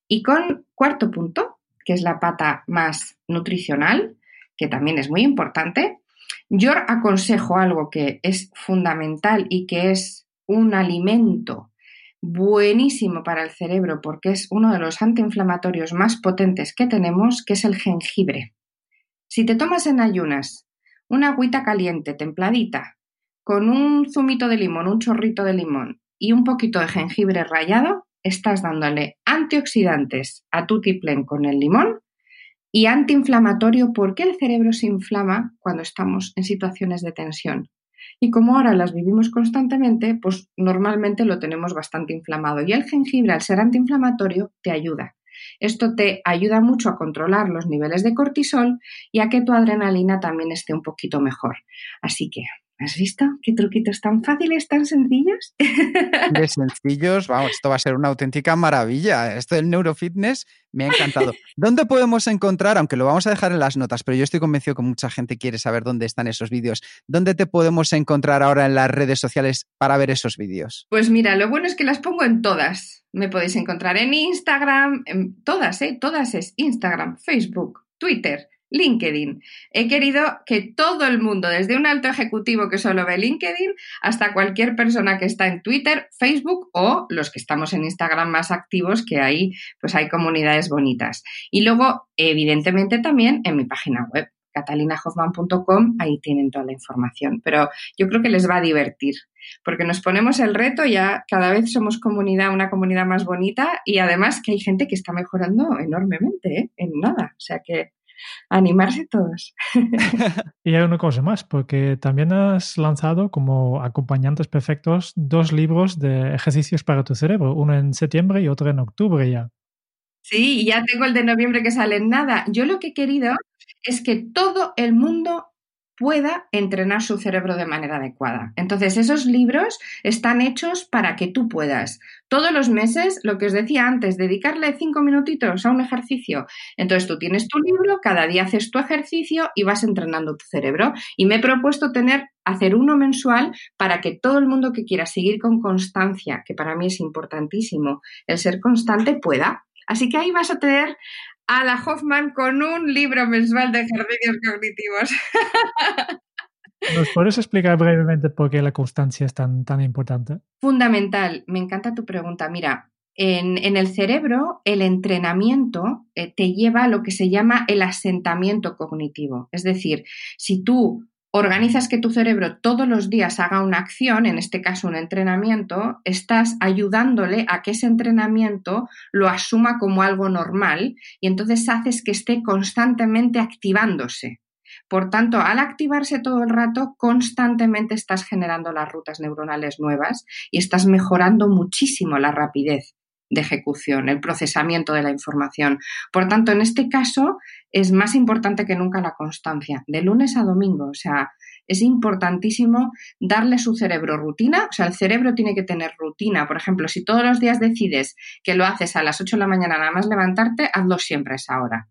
Y con cuarto punto, que es la pata más nutricional, que también es muy importante, yo aconsejo algo que es fundamental y que es un alimento buenísimo para el cerebro porque es uno de los antiinflamatorios más potentes que tenemos, que es el jengibre. Si te tomas en ayunas una agüita caliente, templadita, con un zumito de limón, un chorrito de limón y un poquito de jengibre rallado, estás dándole antioxidantes a tu tiplén con el limón y antiinflamatorio porque el cerebro se inflama cuando estamos en situaciones de tensión. Y como ahora las vivimos constantemente, pues normalmente lo tenemos bastante inflamado. Y el jengibre, al ser antiinflamatorio, te ayuda. Esto te ayuda mucho a controlar los niveles de cortisol y a que tu adrenalina también esté un poquito mejor. Así que ¿Has visto qué truquitos tan fáciles, tan sencillos? De sencillos, vamos, esto va a ser una auténtica maravilla. Esto del neurofitness me ha encantado. ¿Dónde podemos encontrar, aunque lo vamos a dejar en las notas, pero yo estoy convencido que mucha gente quiere saber dónde están esos vídeos, ¿dónde te podemos encontrar ahora en las redes sociales para ver esos vídeos? Pues mira, lo bueno es que las pongo en todas. Me podéis encontrar en Instagram, en todas, ¿eh? Todas es Instagram, Facebook, Twitter, LinkedIn. He querido que todo el mundo, desde un alto ejecutivo que solo ve LinkedIn hasta cualquier persona que está en Twitter, Facebook o los que estamos en Instagram más activos, que ahí pues hay comunidades bonitas. Y luego, evidentemente, también en mi página web catalinahoffman.com, ahí tienen toda la información. Pero yo creo que les va a divertir, porque nos ponemos el reto, ya cada vez somos comunidad, una comunidad más bonita y además que hay gente que está mejorando enormemente, ¿eh? en nada. O sea que animarse todos. y hay una cosa más, porque también has lanzado como acompañantes perfectos dos libros de ejercicios para tu cerebro, uno en septiembre y otro en octubre ya. Sí, ya tengo el de noviembre que sale en nada. Yo lo que he querido es que todo el mundo pueda entrenar su cerebro de manera adecuada. Entonces, esos libros están hechos para que tú puedas todos los meses, lo que os decía antes, dedicarle cinco minutitos a un ejercicio. Entonces, tú tienes tu libro, cada día haces tu ejercicio y vas entrenando tu cerebro. Y me he propuesto tener, hacer uno mensual para que todo el mundo que quiera seguir con constancia, que para mí es importantísimo, el ser constante, pueda. Así que ahí vas a tener a la Hoffman con un libro mensual de ejercicios cognitivos. ¿Nos puedes explicar brevemente por qué la constancia es tan, tan importante? Fundamental. Me encanta tu pregunta. Mira, en, en el cerebro el entrenamiento eh, te lleva a lo que se llama el asentamiento cognitivo. Es decir, si tú organizas que tu cerebro todos los días haga una acción, en este caso un entrenamiento, estás ayudándole a que ese entrenamiento lo asuma como algo normal y entonces haces que esté constantemente activándose. Por tanto, al activarse todo el rato, constantemente estás generando las rutas neuronales nuevas y estás mejorando muchísimo la rapidez de ejecución, el procesamiento de la información. Por tanto, en este caso es más importante que nunca la constancia, de lunes a domingo. O sea, es importantísimo darle su cerebro rutina. O sea, el cerebro tiene que tener rutina. Por ejemplo, si todos los días decides que lo haces a las 8 de la mañana nada más levantarte, hazlo siempre a esa hora.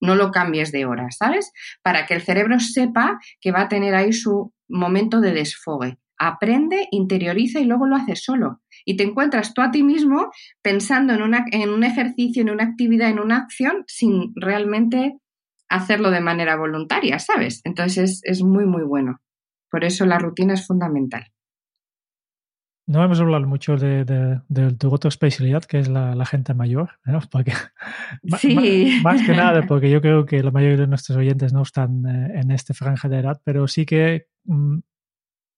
No lo cambies de hora, ¿sabes? Para que el cerebro sepa que va a tener ahí su momento de desfogue aprende, interioriza y luego lo haces solo. Y te encuentras tú a ti mismo pensando en, una, en un ejercicio, en una actividad, en una acción, sin realmente hacerlo de manera voluntaria, ¿sabes? Entonces es, muy, muy bueno. Por eso la rutina es fundamental. No hemos hablado mucho de, de, tu otra especialidad, que es la, gente mayor, ¿no? Porque, sí. más, que nada, porque yo creo que la mayoría de nuestros oyentes no están eh, en este franja de edad, pero sí que mm,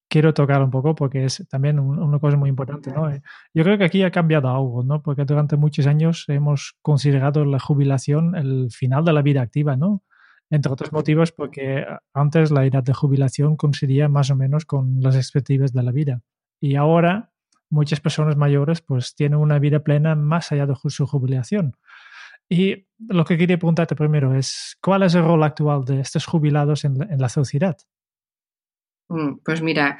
quiero tocar un poco porque es también una cosa muy importante. ¿no? Eh, yo creo que aquí ha cambiado algo, ¿no? porque durante muchos años hemos considerado la jubilación el final de la vida activa, ¿no? entre otros motivos porque antes la edad de jubilación coincidía más o menos con las expectativas de la vida. Y ahora muchas personas mayores pues tienen una vida plena más allá de su jubilación. Y lo que quería preguntarte primero es, ¿cuál es el rol actual de estos jubilados en la sociedad? Mm, pues mira,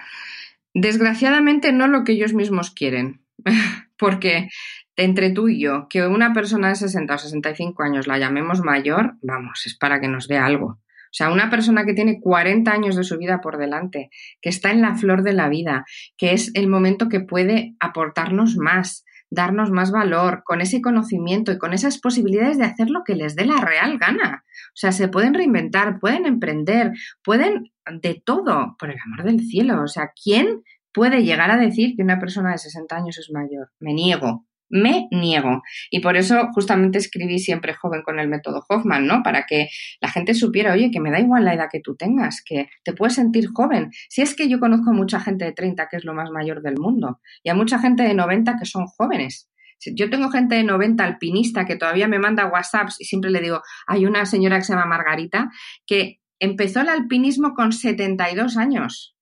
desgraciadamente no lo que ellos mismos quieren, porque entre tú y yo, que una persona de 60 o 65 años la llamemos mayor, vamos, es para que nos dé algo. O sea, una persona que tiene 40 años de su vida por delante, que está en la flor de la vida, que es el momento que puede aportarnos más, darnos más valor, con ese conocimiento y con esas posibilidades de hacer lo que les dé la real gana. O sea, se pueden reinventar, pueden emprender, pueden de todo, por el amor del cielo. O sea, ¿quién puede llegar a decir que una persona de 60 años es mayor? Me niego. Me niego. Y por eso justamente escribí siempre joven con el método Hoffman, ¿no? Para que la gente supiera, oye, que me da igual la edad que tú tengas, que te puedes sentir joven. Si es que yo conozco a mucha gente de 30 que es lo más mayor del mundo y a mucha gente de 90 que son jóvenes. Yo tengo gente de 90 alpinista que todavía me manda WhatsApps y siempre le digo, hay una señora que se llama Margarita que empezó el alpinismo con 72 años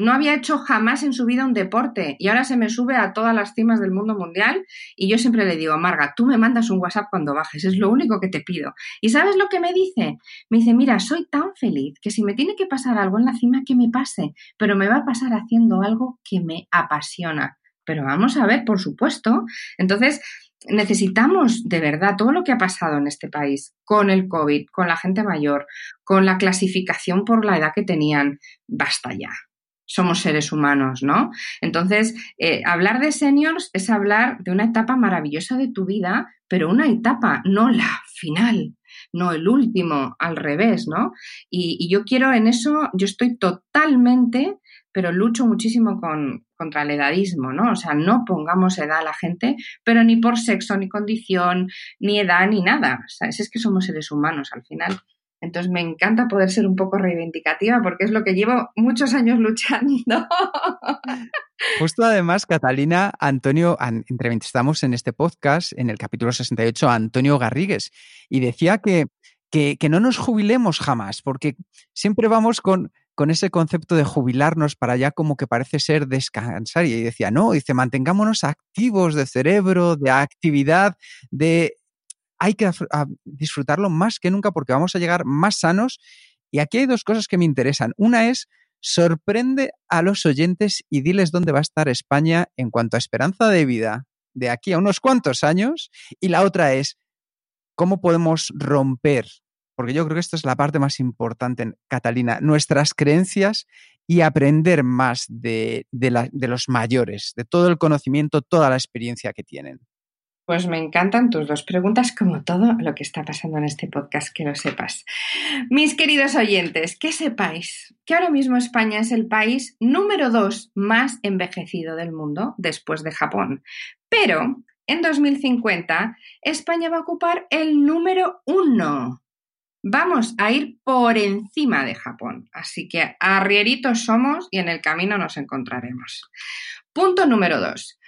no había hecho jamás en su vida un deporte y ahora se me sube a todas las cimas del mundo mundial y yo siempre le digo, Marga, tú me mandas un WhatsApp cuando bajes, es lo único que te pido. ¿Y sabes lo que me dice? Me dice, mira, soy tan feliz que si me tiene que pasar algo en la cima, que me pase, pero me va a pasar haciendo algo que me apasiona. Pero vamos a ver, por supuesto. Entonces, necesitamos de verdad todo lo que ha pasado en este país con el COVID, con la gente mayor, con la clasificación por la edad que tenían. Basta ya somos seres humanos, ¿no? Entonces, eh, hablar de seniors es hablar de una etapa maravillosa de tu vida, pero una etapa, no la final, no el último, al revés, ¿no? Y, yo quiero en eso, yo estoy totalmente, pero lucho muchísimo con, contra el edadismo, ¿no? O sea, no pongamos edad a la gente, pero ni por sexo, ni condición, ni edad, ni nada. O es que somos seres humanos al final. Entonces me encanta poder ser un poco reivindicativa porque es lo que llevo muchos años luchando. Justo además, Catalina, Antonio, entrevistamos en este podcast, en el capítulo 68, a Antonio Garrigues, y decía que que, que, no nos jubilemos jamás, porque siempre vamos con, con ese concepto de jubilarnos para allá como que parece ser descansar. Y decía, no, dice, mantengámonos activos de cerebro, de actividad, de... Hay que disfrutarlo más que nunca porque vamos a llegar más sanos. Y aquí hay dos cosas que me interesan. Una es, sorprende a los oyentes y diles dónde va a estar España en cuanto a esperanza de vida de aquí a unos cuantos años. Y la otra es, ¿cómo podemos romper porque yo creo que esta es la parte más importante, Catalina, nuestras creencias y aprender más de, de, los mayores, de todo el conocimiento, toda la experiencia que tienen. Pues me encantan tus dos preguntas, como todo lo que está pasando en este podcast, que lo sepas. Mis queridos oyentes, que sepáis que ahora mismo España es el país número dos más envejecido del mundo, después de Japón. Pero en 2050 España va a ocupar el número uno Vamos a ir por encima de Japón, así que arrieritos somos y en el camino nos encontraremos. Punto número dos.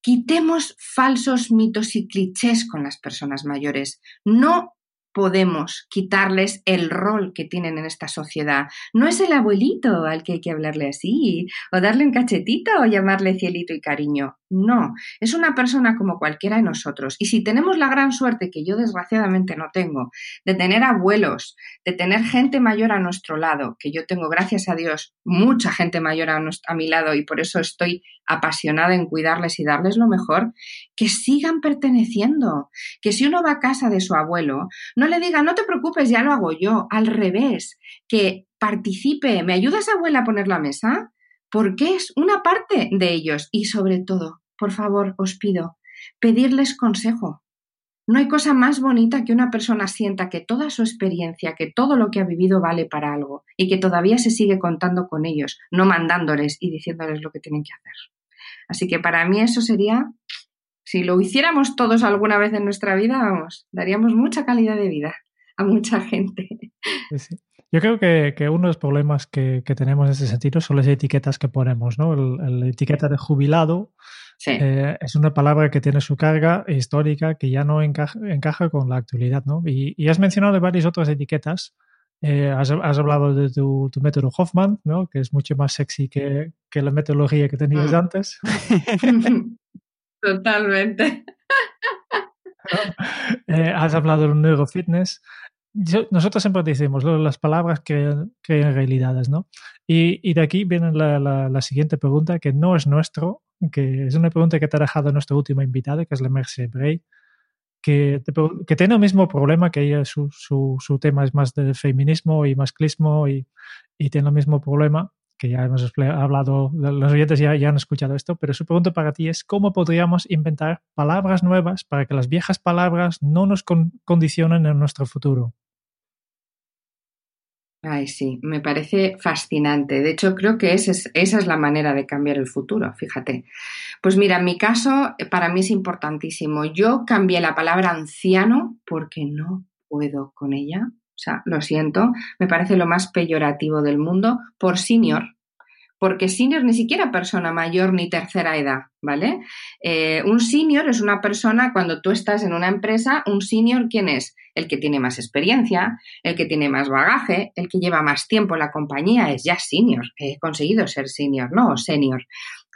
Quitemos falsos mitos y clichés con las personas mayores. No podemos quitarles el rol que tienen en esta sociedad. No es el abuelito al que hay que hablarle así, o darle un cachetito o llamarle cielito y cariño. No, es una persona como cualquiera de nosotros. Y si tenemos la gran suerte, que yo desgraciadamente no tengo, de tener abuelos, de tener gente mayor a nuestro lado, que yo tengo, gracias a Dios, mucha gente mayor a, mi lado y por eso estoy apasionada en cuidarles y darles lo mejor, que sigan perteneciendo. Que si uno va a casa de su abuelo, no le diga, no te preocupes, ya lo hago yo. Al revés, que participe. ¿Me ayudas, abuela, a poner la mesa? Porque es una parte de ellos. Y sobre todo, por favor, os pido, pedirles consejo. No hay cosa más bonita que una persona sienta que toda su experiencia, que todo lo que ha vivido vale para algo y que todavía se sigue contando con ellos, no mandándoles y diciéndoles lo que tienen que hacer. Así que para mí eso sería, si lo hiciéramos todos alguna vez en nuestra vida, vamos, daríamos mucha calidad de vida a mucha gente. Yo creo que, uno de los problemas que, tenemos en ese sentido son las etiquetas que ponemos, ¿no? la etiqueta de jubilado eh, es una palabra que tiene su carga histórica que ya no encaja, con la actualidad, ¿no? Y, y, has mencionado varias otras etiquetas eh, has, hablado de tu, método Hoffman, ¿no? que es mucho más sexy que, la metodología que tenías mm. antes. Totalmente. Eh, has hablado del neurofitness. nosotros siempre decimos las palabras crean, realidades, ¿no? Y, de aquí viene la, siguiente pregunta, que no es nuestro, que es una pregunta que te ha dejado nuestra última invitada, que es la Merce Bray que, tiene el mismo problema, que ella su, su, tema es más de feminismo y masclismo y, tiene el mismo problema, que ya hemos hablado, los oyentes ya, han escuchado esto, pero su pregunta para ti es cómo podríamos inventar palabras nuevas para que las viejas palabras no nos condicionen en nuestro futuro. Ay, sí, me parece fascinante. De hecho, creo que esa es, la manera de cambiar el futuro, fíjate. Pues mira, en mi caso, eh, para mí es importantísimo. Yo cambié la palabra anciano porque no puedo con ella. O sea, lo siento, me parece lo más peyorativo del mundo por senior porque senior ni siquiera persona mayor ni tercera edad, ¿vale? Eh, un senior es una persona, cuando tú estás en una empresa, un senior, ¿quién es? El que tiene más experiencia, el que tiene más bagaje, el que lleva más tiempo en la compañía, es ya senior. He conseguido ser senior, ¿no? O senior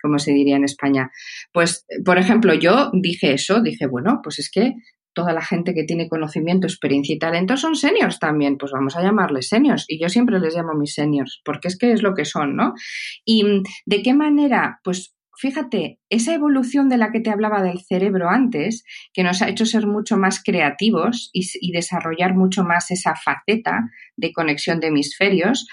como se diría en España. Pues, por ejemplo, yo dije eso, dije, bueno, pues es que toda la gente que tiene conocimiento, experiencia y talento son seniors también, pues vamos a llamarles seniors. Y yo siempre les llamo mis seniors, porque es que es lo que son, ¿no? Y mm, de qué manera, pues fíjate, esa evolución de la que te hablaba del cerebro antes, que nos ha hecho ser mucho más creativos y, y desarrollar mucho más esa faceta de conexión de hemisferios,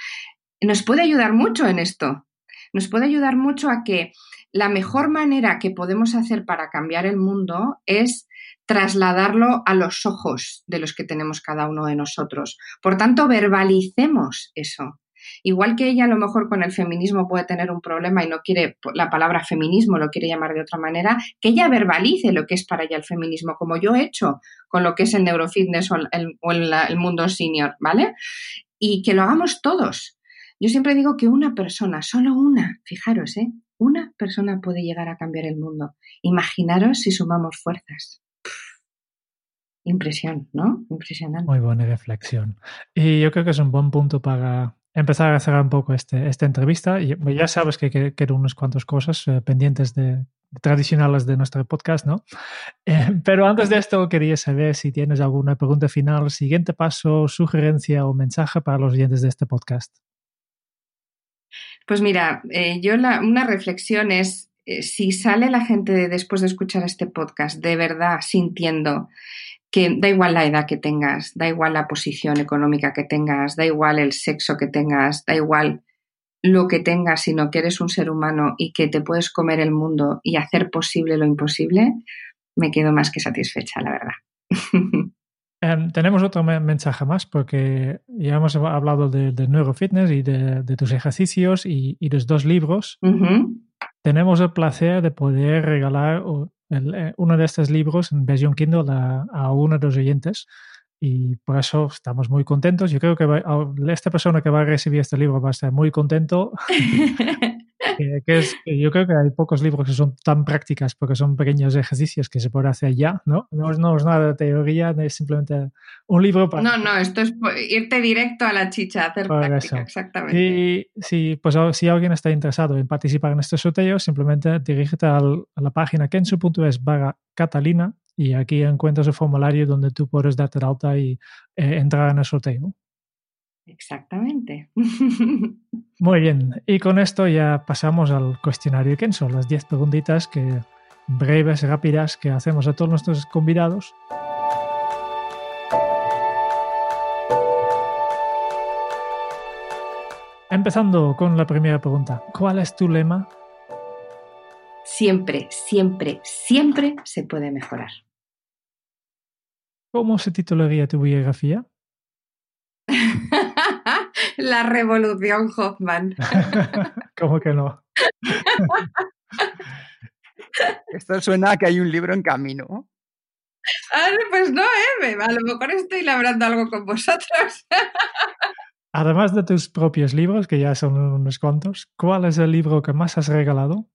nos puede ayudar mucho en esto. Nos puede ayudar mucho a que la mejor manera que podemos hacer para cambiar el mundo es trasladarlo a los ojos de los que tenemos cada uno de nosotros. Por tanto, verbalicemos eso. Igual que ella a lo mejor con el feminismo puede tener un problema y no quiere la palabra feminismo, lo quiere llamar de otra manera, que ella verbalice lo que es para ella el feminismo, como yo he hecho con lo que es el neurofitness o el, el mundo senior, ¿vale? Y que lo hagamos todos. Yo siempre digo que una persona, solo una, fijaros, ¿eh? Una persona puede llegar a cambiar el mundo. Imaginaros si sumamos fuerzas impresión, ¿no? Impresionante. Muy buena reflexión. Y yo creo que es un buen punto para empezar a cerrar un poco este, esta entrevista. Y ya sabes que, que quedan unas cuantas cosas eh, pendientes de, tradicionales de nuestro podcast, ¿no? Eh, pero antes de esto quería saber si tienes alguna pregunta final, siguiente paso, sugerencia o mensaje para los oyentes de este podcast. Pues mira, eh, yo la, una reflexión es, si sale la gente después de escuchar este podcast de verdad sintiendo que da igual la edad que tengas, da igual la posición económica que tengas, da igual el sexo que tengas, da igual lo que tengas, sino que eres un ser humano y que te puedes comer el mundo y hacer posible lo imposible, me quedo más que satisfecha, la verdad. Em, tenemos otro mensaje más porque ya hemos hablado de, neurofitness y de, tus ejercicios y, y, de dos libros. Tenemos el placer de poder regalar eh, uno de estos libros en versión Kindle a, uno de los oyentes y por eso estamos muy contentos. Yo creo que esta persona que va a recibir este libro va a estar muy contento que, es, yo creo que hay pocos libros que son tan prácticas porque son pequeños ejercicios que se puede hacer ya, ¿no? No, no es nada de teoría, es simplemente un libro para... No, no, esto es irte directo a la chicha, hacer práctica, exactamente. Y si, pues, si alguien está interesado en participar en este sorteo, simplemente dirígete a la página kensu.es barra Catalina y aquí encuentras el formulario donde tú puedes darte de alta y eh, entrar en el sorteo. Exactamente. Muy bien, y con esto ya pasamos al cuestionario son las 10 preguntitas que breves, rápidas, que hacemos a todos nuestros convidados. Empezando con la primera pregunta, ¿cuál es tu lema? Siempre, siempre, siempre se puede mejorar. ¿Cómo se titularía tu biografía? La revolución Hoffman. ¿Cómo que no? Esto suena a que hay un libro en camino. Ah, pues no, ¿eh? A lo mejor estoy labrando algo con vosotros. Además de tus propios libros, que ya son unos cuantos, ¿cuál es el libro que más has regalado?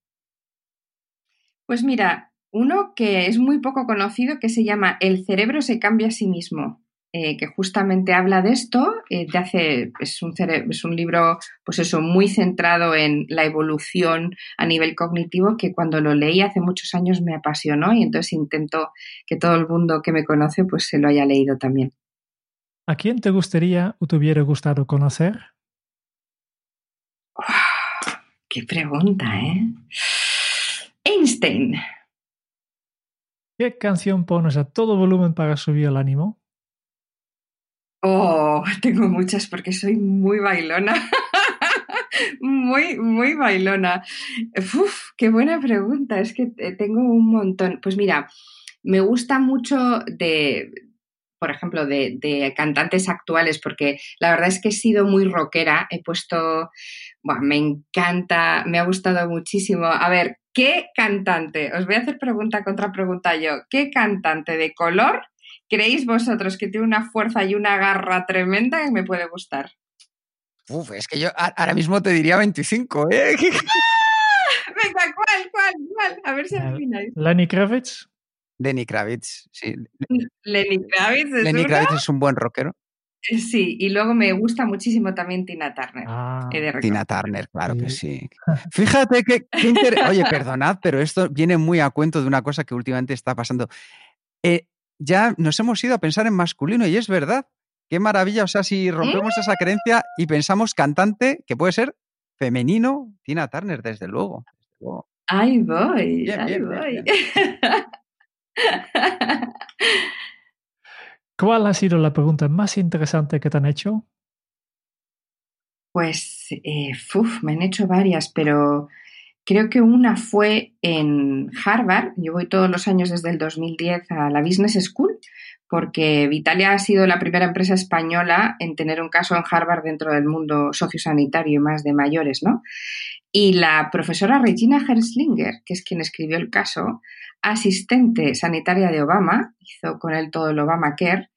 Pues mira, uno que es muy poco conocido que se llama El cerebro se cambia a sí mismo. Eh, que justamente habla de esto, eh, hace, es, un es un libro pues eso, muy centrado en la evolución a nivel cognitivo que cuando lo leí hace muchos años me apasionó y entonces intento que todo el mundo que me conoce pues se lo haya leído también. ¿A quién te gustaría o te hubiera gustado conocer? ¡Qué pregunta, eh! Einstein. ¿Qué canción pones a todo volumen para subir el ánimo? Oh, tengo muchas porque soy muy bailona. muy, muy bailona. Uf, qué buena pregunta. Es que tengo un montón. Pues mira, me gusta mucho de, por ejemplo, de, de, cantantes actuales, porque la verdad es que he sido muy rockera. He puesto, bueno, me encanta, me ha gustado muchísimo. A ver, ¿qué cantante? Os voy a hacer pregunta contra pregunta yo. ¿Qué cantante de color ¿Creéis vosotros que tiene una fuerza y una garra tremenda que me puede gustar? Uf, es que yo ahora mismo te diría 25, ¿eh? Venga, ¿cuál, cuál, cuál? A ver si adivináis. ¿Lenny Kravitz? Lenny Kravitz, sí. Lenny Kravitz es Lenny Kravitz es un buen rockero. Sí, y luego me gusta muchísimo también Tina Turner. Ah, Tina Turner, claro que sí. Fíjate que, Oye, perdonad, pero esto viene muy a cuento de una cosa que últimamente está pasando. Eh, ya nos hemos ido a pensar en masculino y es verdad. Qué maravilla, o sea, si rompemos esa creencia y pensamos cantante, que puede ser femenino, Tina Turner, desde luego. Ahí voy, ahí voy. ¿Cuál ha sido la pregunta más interesante que te han hecho? Pues, eh, me han hecho varias, pero Creo que una fue en Harvard. Yo voy todos los años desde el 2010 a la Business School porque Vitalia ha sido la primera empresa española en tener un caso en Harvard dentro del mundo sociosanitario y más de mayores, ¿no? Y la profesora Regina Herslinger, que es quien escribió el caso, asistente sanitaria de Obama, hizo con él todo el Obamacare,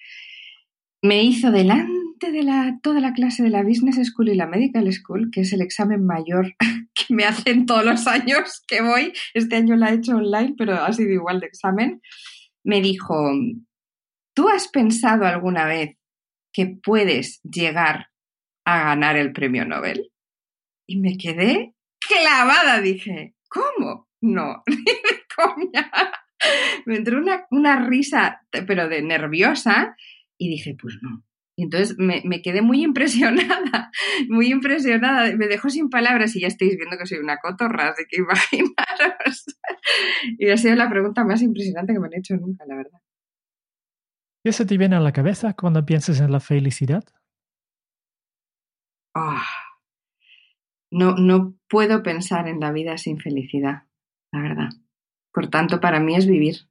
me hizo delante de toda la clase de la Business School y la Medical School, que es el examen mayor que me hacen todos los años que voy, este año la he hecho online, pero ha sido igual de examen, me dijo, ¿tú has pensado alguna vez que puedes llegar a ganar el premio Nobel? Y me quedé clavada, dije, ¿cómo? No, coña. Me entró una, una risa, pero de nerviosa, y dije, pues no, y entonces me, me, quedé muy impresionada, muy impresionada, me dejó sin palabras y ya estáis viendo que soy una cotorra, así que imaginaros. Y ha sido la pregunta más impresionante que me han hecho nunca, la verdad. ¿Qué se te viene a la cabeza cuando piensas en la felicidad? Oh, no, no puedo pensar en la vida sin felicidad, la verdad. Por tanto, para mí es vivir.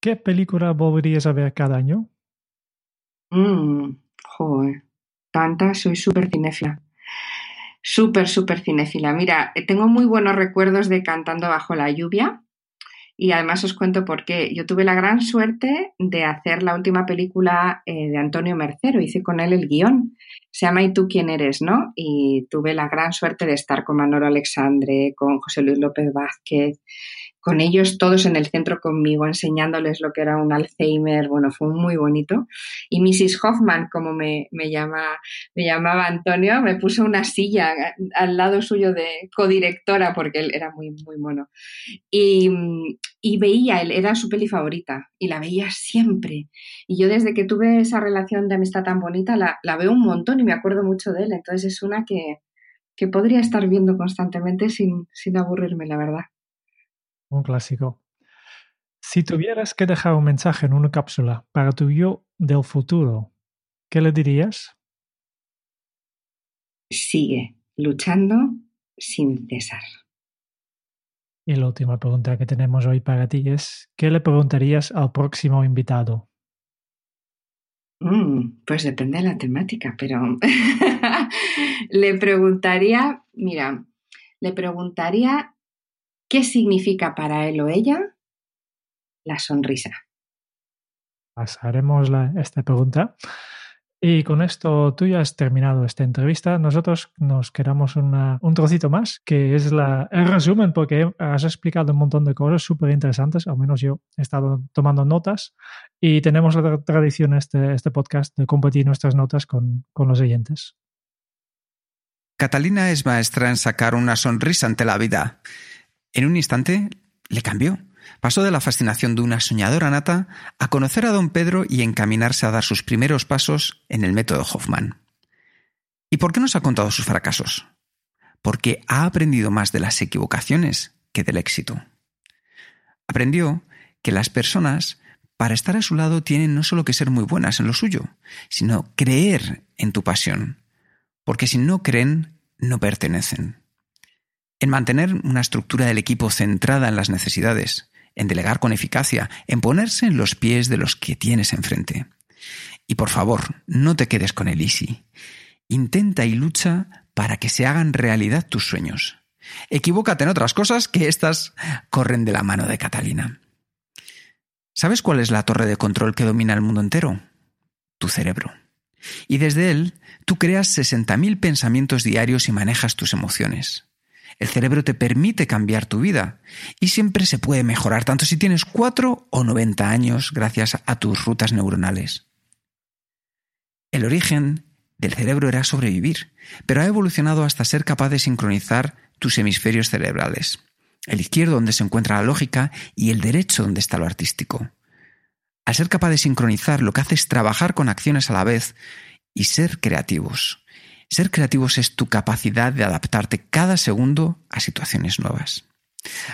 ¿Qué película volverías a ver cada año? Mmm, joder, tanta, soy súper cinéfila. Súper, súper cinéfila. Mira, tengo muy buenos recuerdos de Cantando bajo la lluvia. Y además os cuento por qué. Yo tuve la gran suerte de hacer la última película eh, de Antonio Mercero, hice con él el guion. Se llama ¿Y tú quién eres? ¿no? Y tuve la gran suerte de estar con Manolo Alexandre, con José Luis López Vázquez, con ellos todos en el centro conmigo, enseñándoles lo que era un Alzheimer, bueno, fue muy bonito. Y Mrs. Hoffman, como me, me, llama, me llamaba Antonio, me puso una silla al lado suyo de codirectora, porque él era muy, muy mono. Y, y veía, él era su peli favorita, y la veía siempre. Y yo desde que tuve esa relación de amistad tan bonita, la, la veo un montón y me acuerdo mucho de él. Entonces es una que, que podría estar viendo constantemente sin, sin aburrirme, la verdad. Un clásico. Si tuvieras que dejar un mensaje en una cápsula para tu yo del futuro, ¿qué le dirías? Sigue luchando sin cesar. Y la última pregunta que tenemos hoy para ti es, ¿qué le preguntarías al próximo invitado? Mm, pues depende de la temática, pero le preguntaría, mira, le preguntaría ¿Qué significa para él o ella la sonrisa? Pasaremos la, esta pregunta. Y con esto tú ya has terminado esta entrevista. Nosotros nos quedamos una, un trocito más, que es la, el resumen, porque has explicado un montón de cosas súper interesantes, al menos yo he estado tomando notas y tenemos la tradición este, este podcast de compartir nuestras notas con, con los oyentes. Catalina es maestra en sacar una sonrisa ante la vida. En un instante le cambió. Pasó de la fascinación de una soñadora nata a conocer a don Pedro y encaminarse a dar sus primeros pasos en el método Hoffman. ¿Y por qué nos ha contado sus fracasos? Porque ha aprendido más de las equivocaciones que del éxito. Aprendió que las personas, para estar a su lado, tienen no solo que ser muy buenas en lo suyo, sino creer en tu pasión. Porque si no creen, no pertenecen en mantener una estructura del equipo centrada en las necesidades, en delegar con eficacia, en ponerse en los pies de los que tienes enfrente. Y por favor, no te quedes con el easy. Intenta y lucha para que se hagan realidad tus sueños. Equivócate en otras cosas que éstas corren de la mano de Catalina. ¿Sabes cuál es la torre de control que domina el mundo entero? Tu cerebro. Y desde él, tú creas 60.000 pensamientos diarios y manejas tus emociones. El cerebro te permite cambiar tu vida y siempre se puede mejorar, tanto si tienes 4 o 90 años gracias a tus rutas neuronales. El origen del cerebro era sobrevivir, pero ha evolucionado hasta ser capaz de sincronizar tus hemisferios cerebrales. El izquierdo donde se encuentra la lógica y el derecho donde está lo artístico. Al ser capaz de sincronizar lo que hace es trabajar con acciones a la vez y ser creativos. Ser creativos es tu capacidad de adaptarte cada segundo a situaciones nuevas.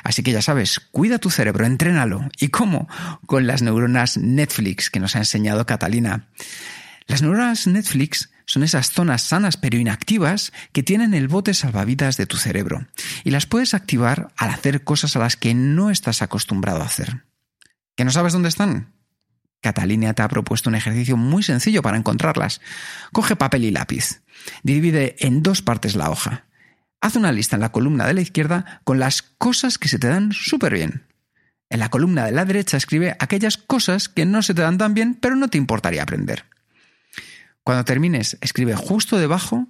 Así que ya sabes, cuida tu cerebro, entrénalo. ¿Y cómo? Con las neuronas Netflix que nos ha enseñado Catalina. Las neuronas Netflix son esas zonas sanas pero inactivas que tienen el bote salvavidas de tu cerebro y las puedes activar al hacer cosas a las que no estás acostumbrado a hacer. ¿Que no sabes dónde están? Catalina te ha propuesto un ejercicio muy sencillo para encontrarlas. Coge papel y lápiz. Divide en dos partes la hoja. Haz una lista en la columna de la izquierda con las cosas que se te dan súper bien. En la columna de la derecha escribe aquellas cosas que no se te dan tan bien, pero no te importaría aprender. Cuando termines, escribe justo debajo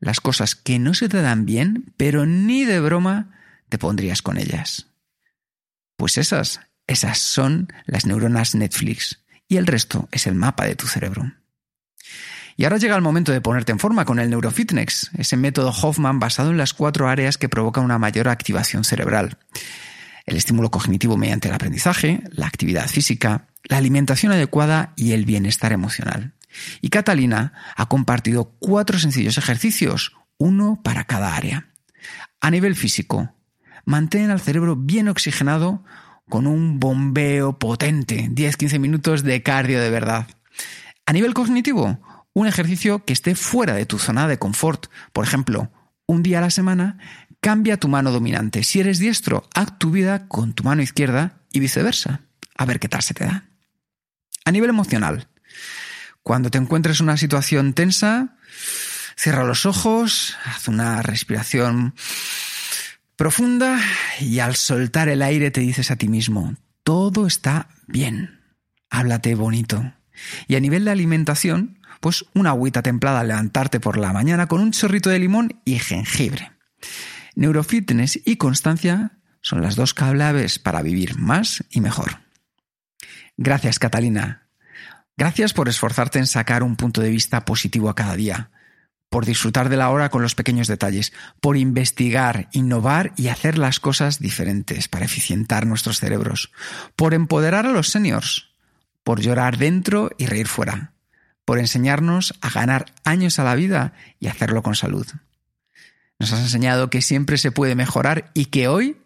las cosas que no se te dan bien, pero ni de broma te pondrías con ellas. Pues esas Esas son las neuronas Netflix y el resto es el mapa de tu cerebro. Y ahora llega el momento de ponerte en forma con el Neurofitness, ese método Hoffman basado en las cuatro áreas que provocan una mayor activación cerebral. El estímulo cognitivo mediante el aprendizaje, la actividad física, la alimentación adecuada y el bienestar emocional. Y Catalina ha compartido cuatro sencillos ejercicios, uno para cada área. A nivel físico, mantén al cerebro bien oxigenado con un bombeo potente, 10-15 minutos de cardio de verdad. A nivel cognitivo, un ejercicio que esté fuera de tu zona de confort. Por ejemplo, un día a la semana cambia tu mano dominante. Si eres diestro, haz tu vida con tu mano izquierda y viceversa. A ver qué tal se te da. A nivel emocional, cuando te encuentres en una situación tensa, cierra los ojos, haz una respiración profunda y al soltar el aire te dices a ti mismo, todo está bien. Háblate bonito. Y a nivel de alimentación, pues una agüita templada levantarte por la mañana con un chorrito de limón y jengibre. Neurofitness y constancia son las dos claves para vivir más y mejor. Gracias, Catalina. Gracias por esforzarte en sacar un punto de vista positivo a cada día, por disfrutar de la hora con los pequeños detalles, por investigar, innovar y hacer las cosas diferentes para eficientar nuestros cerebros, por empoderar a los seniors, por llorar dentro y reír fuera, por enseñarnos a ganar años a la vida y hacerlo con salud. Nos has enseñado que siempre se puede mejorar y que hoy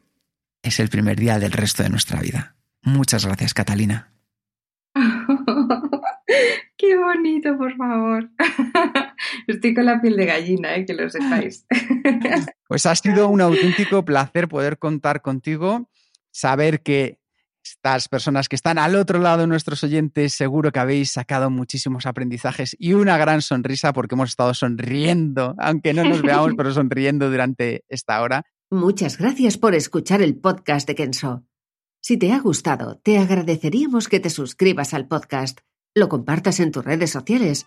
es el primer día del resto de nuestra vida. Muchas gracias, Catalina. Qué bonito, por favor. Estoy con la piel de gallina, eh, que lo sepáis. Pues ha sido un auténtico placer poder contar contigo, saber que estas personas que están al otro lado de nuestros oyentes, seguro que habéis sacado muchísimos aprendizajes y una gran sonrisa porque hemos estado sonriendo, aunque no nos veamos, pero sonriendo durante esta hora. Muchas gracias por escuchar el podcast de Kenso. Si te ha gustado, te agradeceríamos que te suscribas al podcast, lo compartas en tus redes sociales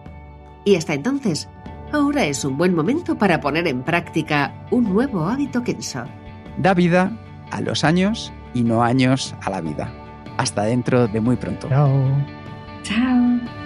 Y hasta entonces, Ahora es un buen momento para poner en práctica un nuevo hábito Kenso. Da vida a los años y no años a la vida. Hasta dentro de muy pronto. Chao. Chao.